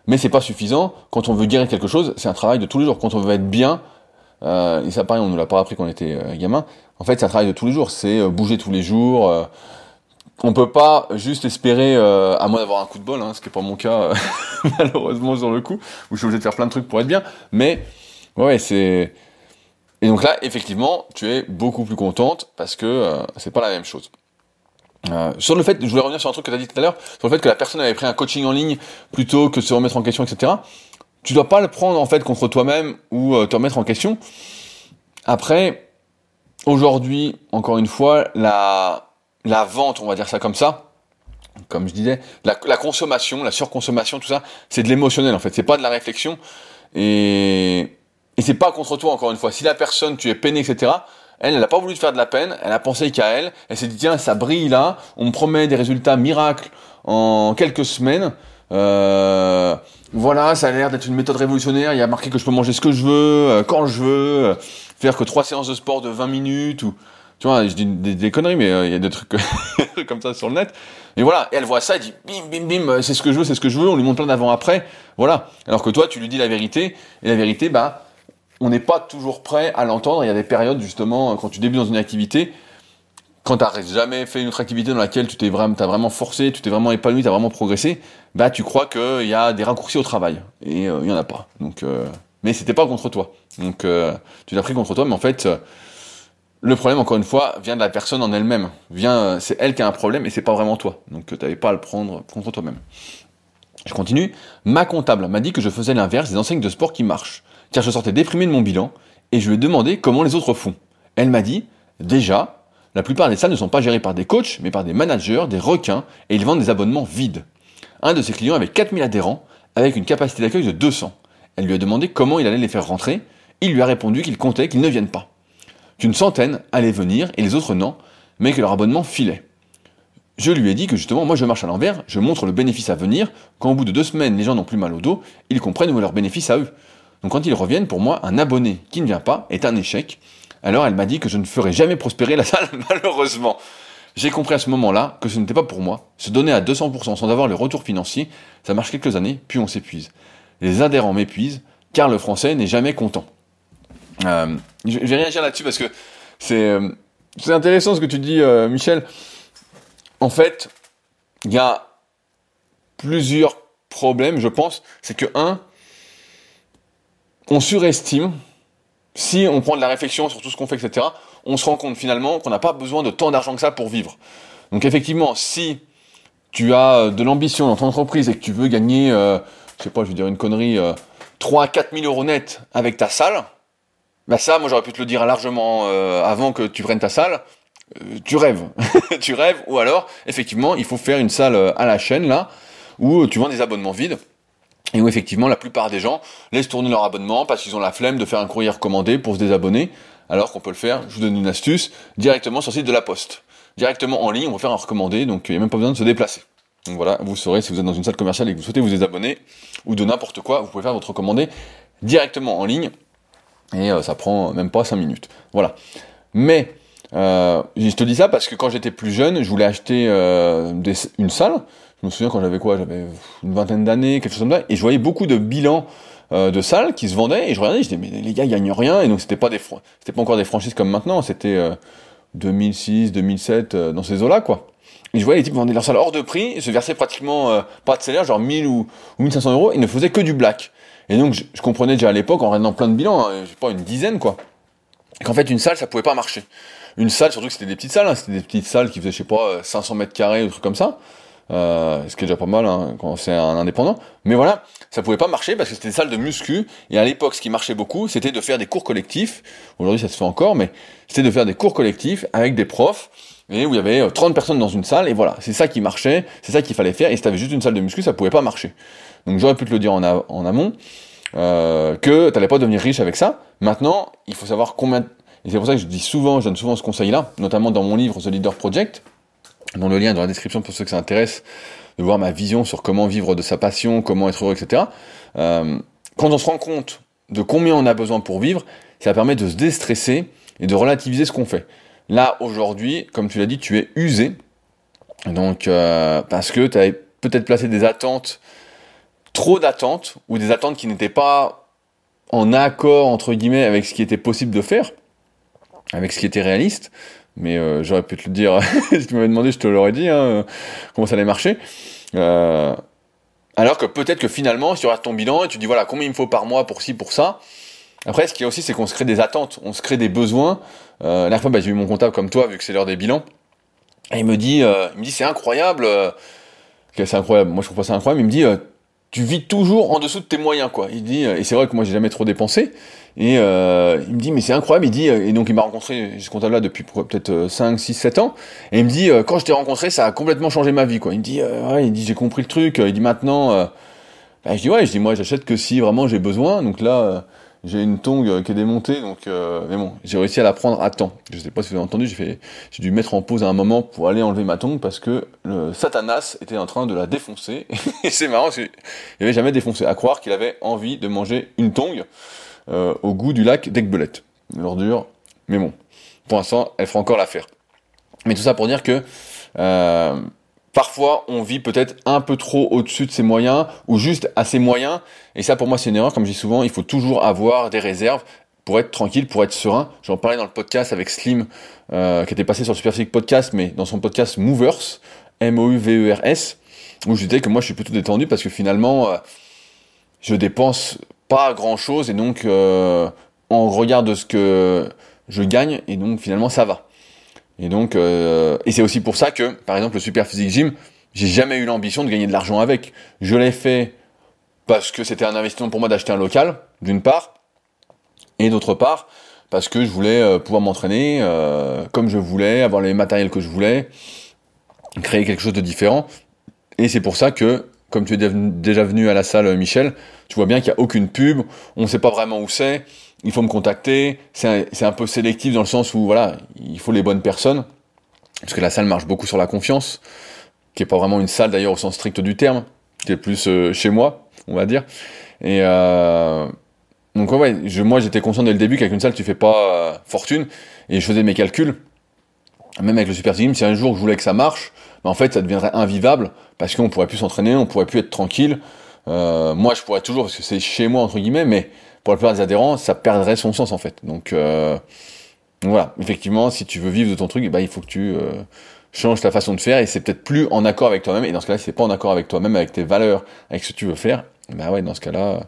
mais c'est pas suffisant. Quand on veut guérir quelque chose, c'est un travail de tous les jours. Quand on veut être bien, euh, et ça pareil, on nous l'a pas appris quand on était euh, gamin. En fait, c'est un travail de tous les jours. C'est euh, bouger tous les jours. On peut pas juste espérer, euh, à moins d'avoir un coup de bol, hein, ce qui est pas mon cas malheureusement sur le coup, où je suis obligé de faire plein de trucs pour être bien. Mais ouais, c'est et donc là, effectivement, tu es beaucoup plus contente parce que euh, c'est pas la même chose. Euh, sur le fait, je voulais revenir sur un truc que tu as dit tout à l'heure, sur le fait que la personne avait pris un coaching en ligne plutôt que de se remettre en question, etc. Tu dois pas le prendre en fait contre toi-même ou euh, te remettre en question. Après, aujourd'hui, encore une fois, la, la vente, on va dire ça comme ça, comme je disais, la, consommation, la surconsommation, tout ça, c'est de l'émotionnel en fait, c'est pas de la réflexion. Et et c'est pas contre toi, encore une fois. Si la personne, tu es peiné, etc., elle, elle n'a pas voulu te faire de la peine, elle a pensé qu'à elle, elle s'est dit, tiens, ça brille là, on me promet des résultats miracles en quelques semaines, euh, voilà, ça a l'air d'être une méthode révolutionnaire, il y a marqué que je peux manger ce que je veux, euh, quand je veux, euh, faire que trois séances de sport de 20 minutes, ou, tu vois, je dis des, conneries, mais euh, il y a des trucs comme ça sur le net. Et voilà, et elle voit ça, elle dit, bim, bim, bim, c'est ce que je veux, c'est ce que je veux, on lui montre plein d'avant-après, voilà. Alors que toi, tu lui dis la vérité, et la vérité, bah, on n'est pas toujours prêt à l'entendre. Il y a des périodes, justement, quand tu débutes dans une activité, quand tu n'as jamais fait une autre activité dans laquelle tu t'es vraiment, as vraiment forcé, tu t'es vraiment épanoui, tu as vraiment progressé, bah tu crois qu'il y a des raccourcis au travail. Et euh, il n'y en a pas. Donc, euh, mais c'était pas contre toi. Donc euh, tu l'as pris contre toi, mais en fait, le problème, encore une fois, vient de la personne en elle-même. Vient, c'est elle qui a un problème et c'est pas vraiment toi. Donc tu n'avais pas à le prendre contre toi-même. Je continue. Ma comptable m'a dit que je faisais l'inverse des enseignes de sport qui marchent, car je sortais déprimé de mon bilan et je lui ai demandé comment les autres font. Elle m'a dit, déjà, la plupart des salles ne sont pas gérées par des coachs, mais par des managers, des requins, et ils vendent des abonnements vides. Un de ses clients avait 4000 adhérents, avec une capacité d'accueil de 200. Elle lui a demandé comment il allait les faire rentrer. Il lui a répondu qu'il comptait qu'ils ne viennent pas. Qu'une centaine allaient venir, et les autres non, mais que leur abonnement filait. Je lui ai dit que justement, moi je marche à l'envers, je montre le bénéfice à venir, quand au bout de deux semaines les gens n'ont plus mal au dos, ils comprennent où est leur bénéfice à eux. Donc quand ils reviennent, pour moi, un abonné qui ne vient pas est un échec, alors elle m'a dit que je ne ferais jamais prospérer la salle, malheureusement. J'ai compris à ce moment-là que ce n'était pas pour moi. Se donner à 200% sans avoir le retour financier, ça marche quelques années, puis on s'épuise. Les adhérents m'épuisent, car le français n'est jamais content. Euh, je vais réagir là-dessus parce que c'est euh, intéressant ce que tu dis, euh, Michel. En fait, il y a plusieurs problèmes, je pense. C'est que, un, on surestime si on prend de la réflexion sur tout ce qu'on fait, etc., on se rend compte finalement qu'on n'a pas besoin de tant d'argent que ça pour vivre. Donc effectivement, si tu as euh, de l'ambition dans ton entreprise et que tu veux gagner, euh, je sais pas, je vais dire une connerie, 3 à 4 000 euros net avec ta salle, bah ça, moi j'aurais pu te le dire largement euh, avant que tu prennes ta salle, tu rêves. tu rêves, ou alors, effectivement, il faut faire une salle à la chaîne, là, où tu vends des abonnements vides et où effectivement la plupart des gens laissent tourner leur abonnement parce qu'ils ont la flemme de faire un courrier recommandé pour se désabonner, alors qu'on peut le faire, je vous donne une astuce, directement sur le site de la poste. Directement en ligne, on va faire un recommandé, donc il n'y a même pas besoin de se déplacer. Donc voilà, vous saurez si vous êtes dans une salle commerciale et que vous souhaitez vous désabonner, ou de n'importe quoi, vous pouvez faire votre recommandé directement en ligne, et euh, ça prend même pas 5 minutes. Voilà. Mais, euh, je te dis ça parce que quand j'étais plus jeune, je voulais acheter euh, une salle, je me souviens quand j'avais quoi? J'avais une vingtaine d'années, quelque chose comme ça, et je voyais beaucoup de bilans de salles qui se vendaient, et je regardais, je disais, mais les gars, ils gagnent rien, et donc c'était pas des c'était pas encore des franchises comme maintenant, c'était 2006, 2007, euh, dans ces eaux-là, quoi. Et je voyais les types vendaient leur salle hors de prix, et se versaient pratiquement pas de salaire, genre 1000 ou, ou 1500 euros, et ne faisaient que du black. Et donc, je, comprenais déjà à l'époque, en regardant plein de bilans, hein, je sais pas, une dizaine, quoi, qu'en fait, une salle, ça pouvait pas marcher. Une salle, surtout que c'était des petites salles, hein, c'était des petites salles qui faisaient, je sais pas, 500 mètres carrés, ou trucs comme ça. Euh, ce qui est déjà pas mal hein, quand c'est un indépendant. Mais voilà, ça pouvait pas marcher parce que c'était des salles de muscu. Et à l'époque, ce qui marchait beaucoup, c'était de faire des cours collectifs. Aujourd'hui, ça se fait encore, mais c'était de faire des cours collectifs avec des profs et où il y avait 30 euh, personnes dans une salle. Et voilà, c'est ça qui marchait, c'est ça qu'il fallait faire. Et si t'avais juste une salle de muscu, ça pouvait pas marcher. Donc j'aurais pu te le dire en, amont euh, que t'allais pas devenir riche avec ça. Maintenant, il faut savoir combien. Et c'est pour ça que je dis souvent, je donne souvent ce conseil-là, notamment dans mon livre The Leader Project dans le lien dans la description pour ceux que ça intéresse, de voir ma vision sur comment vivre de sa passion, comment être heureux, etc. Euh, quand on se rend compte de combien on a besoin pour vivre, ça permet de se déstresser et de relativiser ce qu'on fait. Là, aujourd'hui, comme tu l'as dit, tu es usé. Donc, euh, parce que tu avais peut-être placé des attentes, trop d'attentes, ou des attentes qui n'étaient pas en accord, entre guillemets, avec ce qui était possible de faire, avec ce qui était réaliste mais euh, j'aurais pu te le dire, si tu m'avais demandé, je te l'aurais dit, hein, comment ça allait marcher. Euh, alors que peut-être que finalement, si tu regardes ton bilan et tu dis, voilà, combien il me faut par mois pour ci, pour ça. Après, ce qu'il y a aussi, c'est qu'on se crée des attentes, on se crée des besoins. Euh, la dernière fois, bah, j'ai eu mon comptable comme toi, vu que c'est l'heure des bilans. Et il me dit, euh, il me dit, c'est incroyable. c'est incroyable. Moi, je trouve pas ça incroyable. Il me dit, tu vis toujours en dessous de tes moyens, quoi. Il dit, et c'est vrai que moi, j'ai jamais trop dépensé. Et euh, il me dit, mais c'est incroyable, il dit, euh, et donc il m'a rencontré, ce comptable là depuis peut-être 5, 6, 7 ans, et il me dit, euh, quand je t'ai rencontré, ça a complètement changé ma vie, quoi. Il me dit, euh, ouais, il dit, j'ai compris le truc, il dit maintenant, bah, je dis, ouais, je dis, moi j'achète que si vraiment j'ai besoin, donc là, j'ai une tongue qui est démontée, donc, mais bon, j'ai réussi à la prendre à temps. Je sais pas si vous avez entendu, j'ai fait, j'ai dû mettre en pause à un moment pour aller enlever ma tongue parce que le Satanas était en train de la défoncer, et c'est marrant, qu'il avait jamais défoncé, à croire qu'il avait envie de manger une tongue. Euh, au goût du lac d'Aigbelette. L'ordure, mais bon, pour l'instant, elle fera encore l'affaire. Mais tout ça pour dire que euh, parfois on vit peut-être un peu trop au-dessus de ses moyens ou juste à ses moyens. Et ça pour moi c'est une erreur, comme je dis souvent, il faut toujours avoir des réserves pour être tranquille, pour être serein. J'en parlais dans le podcast avec Slim, euh, qui était passé sur le Super Podcast, mais dans son podcast Movers, M-O-U-V-E-R-S, où je disais que moi je suis plutôt détendu parce que finalement, euh, je dépense pas grand chose et donc euh, on regarde ce que je gagne et donc finalement ça va. Et donc, euh, et c'est aussi pour ça que, par exemple, le Super Physique Gym, j'ai jamais eu l'ambition de gagner de l'argent avec. Je l'ai fait parce que c'était un investissement pour moi d'acheter un local, d'une part, et d'autre part, parce que je voulais euh, pouvoir m'entraîner euh, comme je voulais, avoir les matériels que je voulais, créer quelque chose de différent. Et c'est pour ça que, comme tu es déjà venu à la salle, Michel, tu vois bien qu'il n'y a aucune pub, on ne sait pas vraiment où c'est, il faut me contacter, c'est un, peu sélectif dans le sens où, voilà, il faut les bonnes personnes, parce que la salle marche beaucoup sur la confiance, qui est pas vraiment une salle d'ailleurs au sens strict du terme, qui est plus euh, chez moi, on va dire. Et euh, donc ouais, moi j'étais conscient dès le début qu'avec une salle tu fais pas euh, fortune, et je faisais mes calculs, même avec le Super Gym, si un jour je voulais que ça marche, bah, en fait ça deviendrait invivable, parce qu'on pourrait plus s'entraîner, on pourrait plus être tranquille, moi, je pourrais toujours, parce que c'est chez moi, entre guillemets, mais pour la plupart des adhérents, ça perdrait son sens, en fait. Donc, euh, voilà, effectivement, si tu veux vivre de ton truc, bah, il faut que tu euh, changes ta façon de faire, et c'est peut-être plus en accord avec toi-même, et dans ce cas-là, si c'est pas en accord avec toi-même, avec tes valeurs, avec ce que tu veux faire, bah ouais, dans ce cas-là,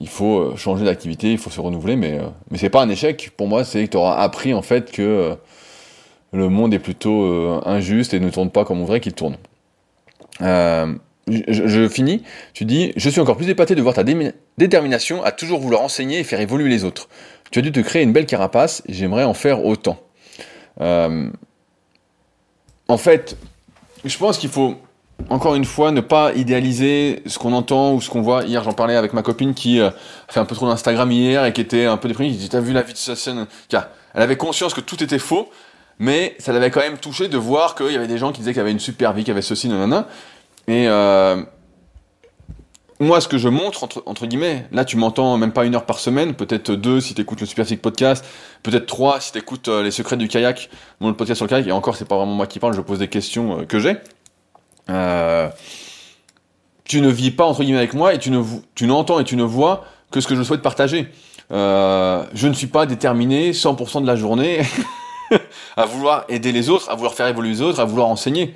il faut euh, changer d'activité, il faut se renouveler, mais, euh, mais c'est pas un échec. Pour moi, c'est que tu auras appris, en fait, que euh, le monde est plutôt injuste et ne tourne pas comme on voudrait qu'il tourne. Je, finis, tu dis, je suis encore plus épaté de voir ta détermination à toujours vouloir enseigner et faire évoluer les autres. Tu as dû te créer une belle carapace, j'aimerais en faire autant. Euh, en fait, je pense qu'il faut, encore une fois, ne pas idéaliser ce qu'on entend ou ce qu'on voit. Hier, j'en parlais avec ma copine qui euh, fait un peu trop d'Instagram hier et qui était un peu déprimée. Je dit, t'as vu la vie de sa Elle avait conscience que tout était faux, mais ça l'avait quand même touché de voir qu'il y avait des gens qui disaient qu'il y avait une super vie, qu'il y avait ceci, nanana. Et euh, moi, ce que je montre, entre, guillemets, là, tu m'entends même pas une heure par semaine, peut-être deux si tu écoutes le Super Podcast, peut-être trois si tu écoutes euh, Les Secrets du Kayak, mon podcast sur le kayak, et encore, c'est pas vraiment moi qui parle, je pose des questions euh, que j'ai. Euh, tu ne vis pas, entre guillemets, avec moi, et tu, ne, tu n'entends et tu ne vois que ce que je souhaite partager. Euh, je ne suis pas déterminé 100% de la journée à vouloir aider les autres, à vouloir faire évoluer les autres, à vouloir enseigner.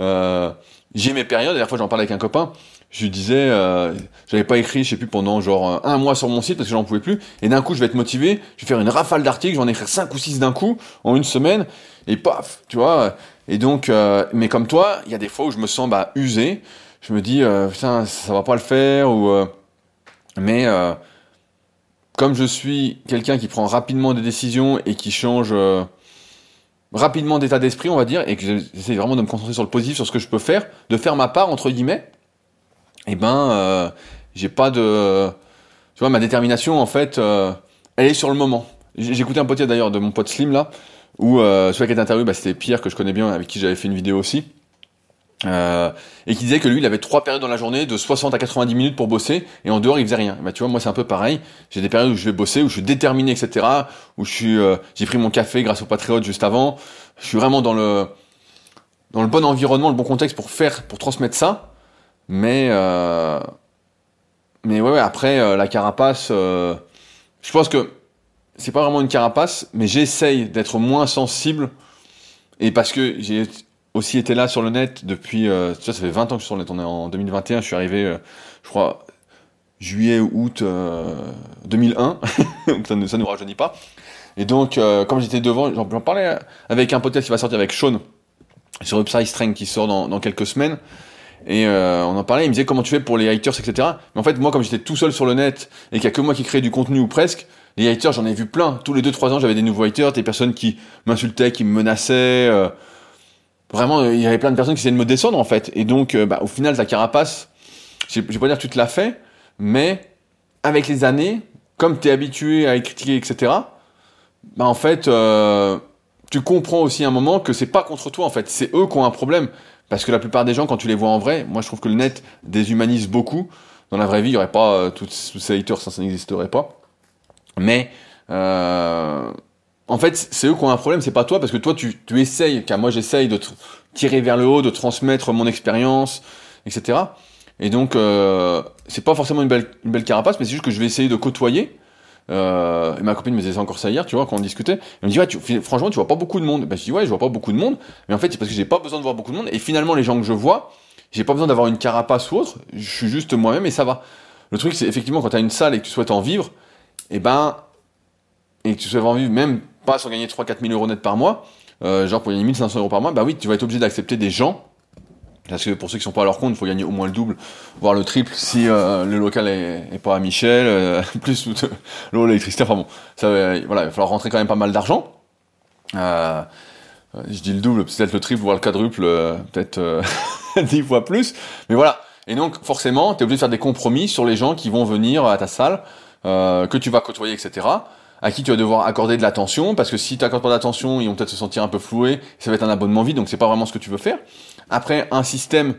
Euh, j'ai mes périodes, la dernière fois j'en parlais avec un copain, je lui disais, euh, j'avais pas écrit, je sais plus, pendant genre un mois sur mon site parce que j'en pouvais plus, et d'un coup je vais être motivé, je vais faire une rafale d'articles, je vais en écrire 5 ou 6 d'un coup, en une semaine, et paf, tu vois, et donc, euh, mais comme toi, il y a des fois où je me sens bah, usé, je me dis, euh, putain, ça va pas le faire, ou... Euh, mais comme je suis quelqu'un qui prend rapidement des décisions et qui change rapidement d'état d'esprit, on va dire, et que j'essaie vraiment de me concentrer sur le positif, sur ce que je peux faire, de faire ma part, entre guillemets, et eh ben, euh, j'ai pas de... Tu vois, ma détermination, en fait, euh, elle est sur le moment. J'ai écouté un podcast d'ailleurs de mon pote Slim, là, où euh, celui qui était interviewé, bah, c'était Pierre, que je connais bien, avec qui j'avais fait une vidéo aussi, euh, et qui disait que lui, il avait trois périodes dans la journée de 60 à 90 minutes pour bosser, et en dehors, il faisait rien. Bah, tu vois, moi, c'est un peu pareil. J'ai des périodes où je vais bosser, où je suis déterminé, etc., où je suis, euh, j'ai pris mon café grâce au Patriote juste avant. Je suis vraiment dans le, dans le bon environnement, le bon contexte pour faire, pour transmettre ça. Mais, euh, mais ouais, ouais après, euh, la carapace, euh, je pense que c'est pas vraiment une carapace, mais j'essaye d'être moins sensible, et parce que j'ai aussi été là sur le net depuis, euh, ça, ça fait 20 ans que je suis sur le net, on est en 2021, je suis arrivé, euh, je crois, juillet ou août euh, 2001, donc ça ne nous rajeunit pas. Et donc, euh, comme j'étais devant, j'en parlais avec un podcast qui va sortir avec Sean sur Upside Strength qui sort dans, dans quelques semaines. Et euh, on en parlait, il me disait comment tu fais pour les haters, etc. Mais en fait, moi, comme j'étais tout seul sur le net et qu'il n'y a que moi qui crée du contenu ou presque, les haters, j'en ai vu plein. Tous les 2-3 ans, j'avais des nouveaux haters, des personnes qui m'insultaient, qui me menaçaient. Euh, vraiment, il y avait plein de personnes qui essayaient de me descendre en fait. Et donc, euh, bah, au final, ta carapace, je vais pas dire que tu te l'as fait, mais avec les années, comme tu es habitué à être critiquer, etc., bah, en fait, euh, tu comprends aussi un moment que c'est pas contre toi en fait, c'est eux qui ont un problème. Parce que la plupart des gens, quand tu les vois en vrai, moi je trouve que le net déshumanise beaucoup. Dans la vraie vie, il n'y aurait pas euh, tous ces haters, ça, ça n'existerait pas. Mais euh, en fait, c'est eux qui ont un problème, c'est pas toi, parce que toi, tu, tu essayes, car moi, j'essaye de tirer vers le haut, de transmettre mon expérience, etc. Et donc, euh, c'est pas forcément une belle, une belle carapace, mais c'est juste que je vais essayer de côtoyer. Euh, et ma copine me disait ça encore ça hier, tu vois, quand on discutait. Elle me dit, ouais, tu, franchement, tu vois pas beaucoup de monde. Ben, je dis, ouais, je vois pas beaucoup de monde. Mais en fait, c'est parce que j'ai pas besoin de voir beaucoup de monde. Et finalement, les gens que je vois, j'ai pas besoin d'avoir une carapace ou autre. Je suis juste moi-même et ça va. Le truc, c'est effectivement, quand tu as une salle et que tu souhaites en vivre, et eh ben, et que tu souhaites en vivre même pas sans gagner 3-4 000 euros net par mois, euh, genre pour gagner 1500 euros par mois, bah oui, tu vas être obligé d'accepter des gens parce que pour ceux qui sont pas à leur compte, il faut gagner au moins le double, voire le triple si euh, le local est, pas à Michel, euh, plus l'eau, l'électricité. Enfin bon, ça, euh, voilà, il va falloir rentrer quand même pas mal d'argent. je dis le double, peut-être le triple, voire le quadruple, peut-être dix fois plus. Mais voilà. Et donc forcément, tu es obligé de faire des compromis sur les gens qui vont venir à ta salle, que tu vas côtoyer, etc à qui tu vas devoir accorder de l'attention, parce que si tu n'accordes pas d'attention, ils vont peut-être se sentir un peu floués, ça va être un abonnement vide, donc c'est pas vraiment ce que tu veux faire. Après, un système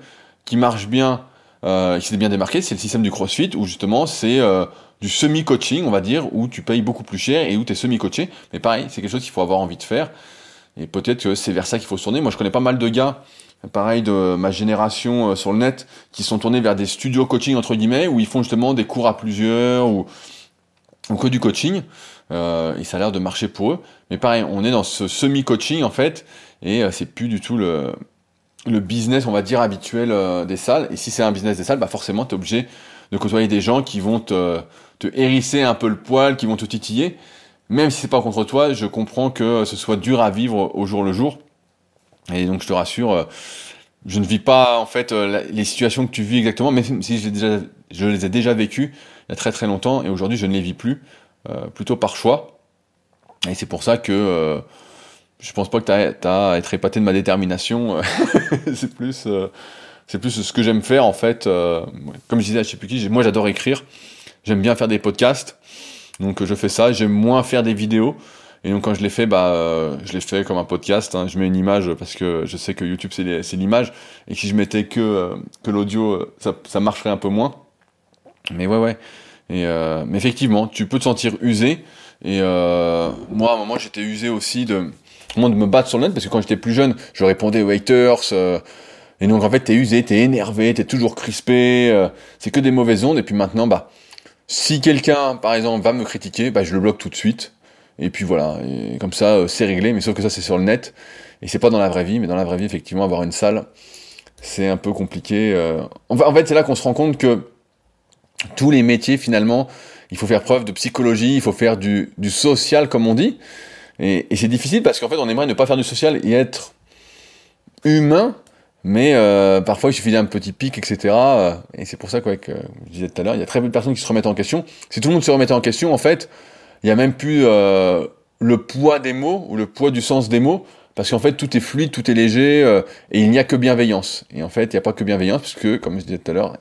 qui marche bien, euh, qui s'est bien démarqué, c'est le système du CrossFit, où justement c'est euh, du semi-coaching, on va dire, où tu payes beaucoup plus cher et où tu es semi-coaché. Mais pareil, c'est quelque chose qu'il faut avoir envie de faire. Et peut-être que c'est vers ça qu'il faut se tourner. Moi, je connais pas mal de gars, pareil, de ma génération euh, sur le net, qui sont tournés vers des studios coaching, entre guillemets, où ils font justement des cours à plusieurs, ou, ou que du coaching. Euh, et ça a l'air de marcher pour eux. Mais pareil, on est dans ce semi-coaching en fait, et euh, c'est plus du tout le, business, on va dire, habituel euh, des salles. Et si c'est un business des salles, bah forcément, tu es obligé de côtoyer des gens qui vont te, hérisser un peu le poil, qui vont te titiller. Même si c'est pas contre toi, je comprends que ce soit dur à vivre au jour le jour. Et donc, je te rassure, je ne vis pas en fait les situations que tu vis exactement, même si je les ai déjà vécues très très longtemps, et aujourd'hui, je ne les vis plus. Euh, plutôt par choix. Et c'est pour ça que euh, je pense pas que tu as, à être épaté de ma détermination. c'est plus, euh, c'est plus ce que j'aime faire en fait. comme je disais à je sais plus qui, moi j'adore écrire. J'aime bien faire des podcasts. Donc je fais ça. J'aime moins faire des vidéos. Et donc quand je l'ai fait, bah, je l'ai fait comme un podcast. Hein. Je mets une image parce que je sais que YouTube c'est l'image et si je mettais que que l'audio, ça marcherait un peu moins. Mais ouais ouais. Et, euh, mais effectivement, tu peux te sentir usé. Et euh, moi, à un moment, j'étais usé aussi de, de me battre sur le net parce que quand j'étais plus jeune, je répondais aux haters. Euh, et donc, en fait, t'es usé, t'es énervé, t'es toujours crispé. Euh, c'est que des mauvaises ondes. Et puis maintenant, bah, si quelqu'un, par exemple, va me critiquer, bah, je le bloque tout de suite. Et puis voilà. Et comme ça, euh, c'est réglé. Mais sauf que ça, c'est sur le net. Et c'est pas dans la vraie vie. Mais dans la vraie vie, effectivement, avoir une salle, c'est un peu compliqué. En fait, c'est là qu'on se rend compte que tous les métiers finalement, il faut faire preuve de psychologie, il faut faire du, du social comme on dit. Et, c'est difficile parce qu'en fait on aimerait ne pas faire du social et être humain, mais euh, parfois il suffit d'un petit pic, etc. Et c'est pour ça quoi, que je disais tout à l'heure, il y a très peu de personnes qui se remettent en question. Si tout le monde se remettait en question, en fait, il n'y a même plus euh, le poids des mots ou le poids du sens des mots. Parce qu'en fait, tout est fluide, tout est léger, euh, et il n'y a que bienveillance. Et en fait, il n'y a pas que bienveillance, parce que, comme je disais tout à l'heure,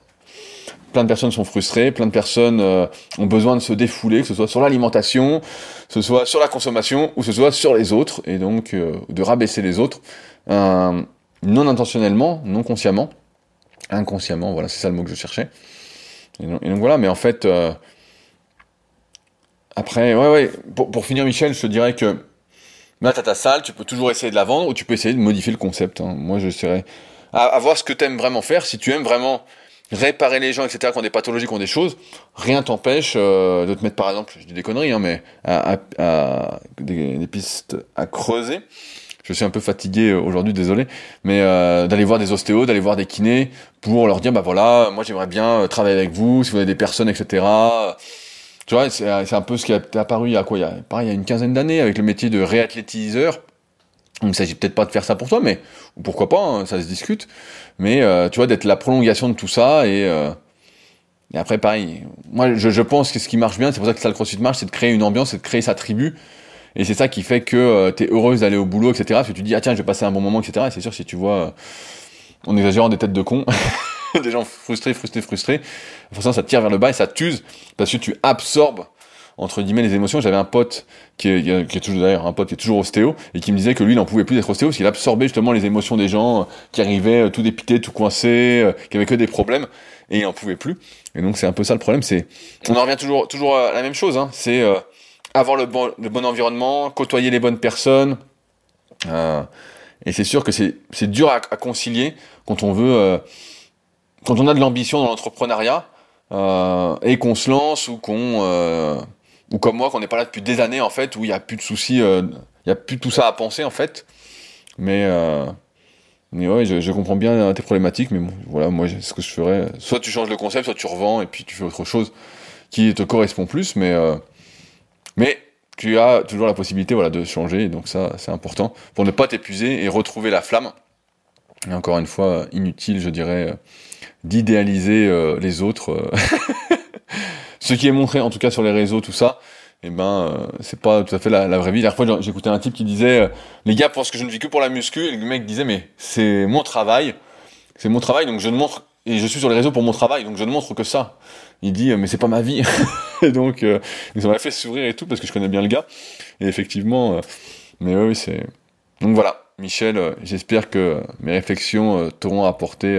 plein de personnes sont frustrées, plein de personnes euh, ont besoin de se défouler, que ce soit sur l'alimentation, que ce soit sur la consommation, ou que ce soit sur les autres, et donc euh, de rabaisser les autres, euh, non intentionnellement, non consciemment, inconsciemment, voilà, c'est ça le mot que je cherchais. Et donc, voilà, mais en fait, après, ouais, ouais, pour, finir Michel, je te dirais que là, t'as ta salle, tu peux toujours essayer de la vendre, ou tu peux essayer de modifier le concept. Hein. Moi, je serais à, à voir ce que t'aimes vraiment faire, si tu aimes vraiment réparer les gens, etc., qui ont des pathologies, qui ont des choses, rien t'empêche euh, de te mettre, par exemple, je dis des conneries, hein, mais à, à, des, pistes à creuser. Je suis un peu fatigué euh, aujourd'hui, désolé, mais euh, d'aller voir des ostéos, d'aller voir des kinés pour leur dire, bah voilà, moi j'aimerais bien travailler avec vous, si vous avez des personnes, etc. Tu vois, c'est un peu ce qui a apparu il y a quoi, il y a, pareil, il y a une quinzaine d'années avec le métier de réathlétiseur. Il ne s'agit peut-être pas de faire ça pour toi, mais pourquoi pas, hein, ça se discute. Mais euh, tu vois, d'être la prolongation de tout ça et, euh, et après pareil. Moi, je, je, pense que ce qui marche bien, c'est pour ça que ça le CrossFit marche, c'est de créer une ambiance, c'est de créer sa tribu. Et c'est ça qui fait que euh, tu es heureuse d'aller au boulot, etc. Parce que tu dis ah tiens, je vais passer un bon moment, etc. Et c'est sûr si tu vois, en exagérant des têtes de cons, des gens frustrés, frustrés, frustrés, forcément ça te tire vers le bas et ça t'use parce que tu absorbes entre guillemets les émotions. J'avais un pote qui est, qui est toujours d'ailleurs un pote qui est toujours ostéo et qui me disait que lui il n'en pouvait plus d'être ostéo parce qu'il absorbait justement les émotions des gens euh, qui arrivaient euh, tout dépités, tout coincés, euh, qui avaient que des problèmes et il n'en pouvait plus. Et donc c'est un peu ça le problème. C'est on en revient toujours toujours à la même chose. Hein, c'est avoir le bon le bon environnement, côtoyer les bonnes personnes. et c'est sûr que c'est dur à, concilier quand on veut quand on a de l'ambition dans l'entrepreneuriat et qu'on se lance ou qu'on ou comme moi, qu'on n'est pas là depuis des années, en fait, où il n'y a plus de soucis, euh, il n'y a plus tout ça à penser, en fait. Mais, euh, je, comprends bien tes problématiques, mais voilà, moi, ce que je ferais, soit tu changes le concept, soit tu revends, et puis tu fais autre chose qui te correspond plus, mais, euh, mais tu as toujours la possibilité voilà, de changer, donc ça, c'est important, pour ne pas t'épuiser et retrouver la flamme. Et encore une fois, inutile, je dirais, d'idéaliser les autres. Ce qui est montré, en tout cas sur les réseaux, tout ça, eh ben, euh, c'est pas tout à fait la, vraie vie. La fois, j'écoutais un type qui disait, euh, les gars pensent que je ne vis que pour la muscu, et le mec disait, mais c'est mon travail, c'est mon travail, donc je ne montre, et je suis sur les réseaux pour mon travail, donc je ne montre que ça. Il dit, euh, mais c'est pas ma vie. et donc, ça m'a fait sourire et tout, parce que je connais bien le gars. Et effectivement, mais oui, c'est... Donc voilà, Michel, j'espère que mes réflexions t'auront apporté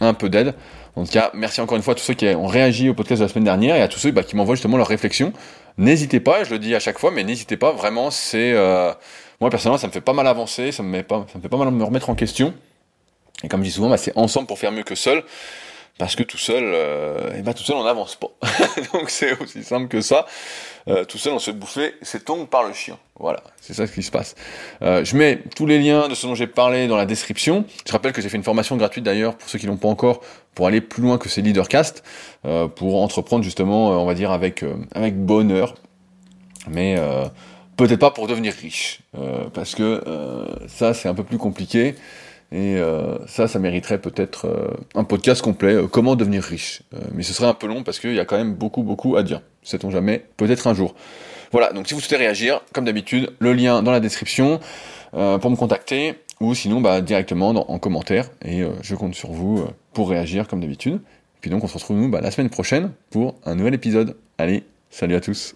un peu d'aide. En tout cas, merci encore une fois à tous ceux qui ont réagi au podcast de la semaine dernière et à tous ceux bah, qui m'envoient justement leurs réflexions. N'hésitez pas, je le dis à chaque fois, mais n'hésitez pas, vraiment, c'est... Euh, moi, personnellement, ça me fait pas mal avancer, ça me, met pas, ça me fait pas mal me remettre en question. Et comme je dis souvent, bah, c'est ensemble pour faire mieux que seul. Parce que tout seul, euh, bah, tout seul, on n'avance pas. Donc c'est aussi simple que ça. Euh, tout seul, on se fait bouffer ses tongs par le chien. Voilà, c'est ça ce qui se passe. Euh, je mets tous les liens de ce dont j'ai parlé dans la description. Je rappelle que j'ai fait une formation gratuite d'ailleurs, pour ceux qui l'ont pas encore, pour aller plus loin que ces leadercast, euh, pour entreprendre justement, euh, on va dire, avec, euh, avec bonheur. Mais peut-être pas pour devenir riche. parce que ça, c'est un peu plus compliqué. Et ça, ça mériterait peut-être un podcast complet, comment devenir riche. mais ce serait un peu long parce qu'il y a quand même beaucoup, beaucoup à dire. Sait-on jamais, peut-être un jour. Voilà, donc si vous souhaitez réagir, comme d'habitude, le lien dans la description pour me contacter ou sinon bah, directement en commentaire et euh, je compte sur vous euh, pour réagir comme d'habitude. Puis donc on se retrouve nous bah, la semaine prochaine pour un nouvel épisode. Allez, salut à tous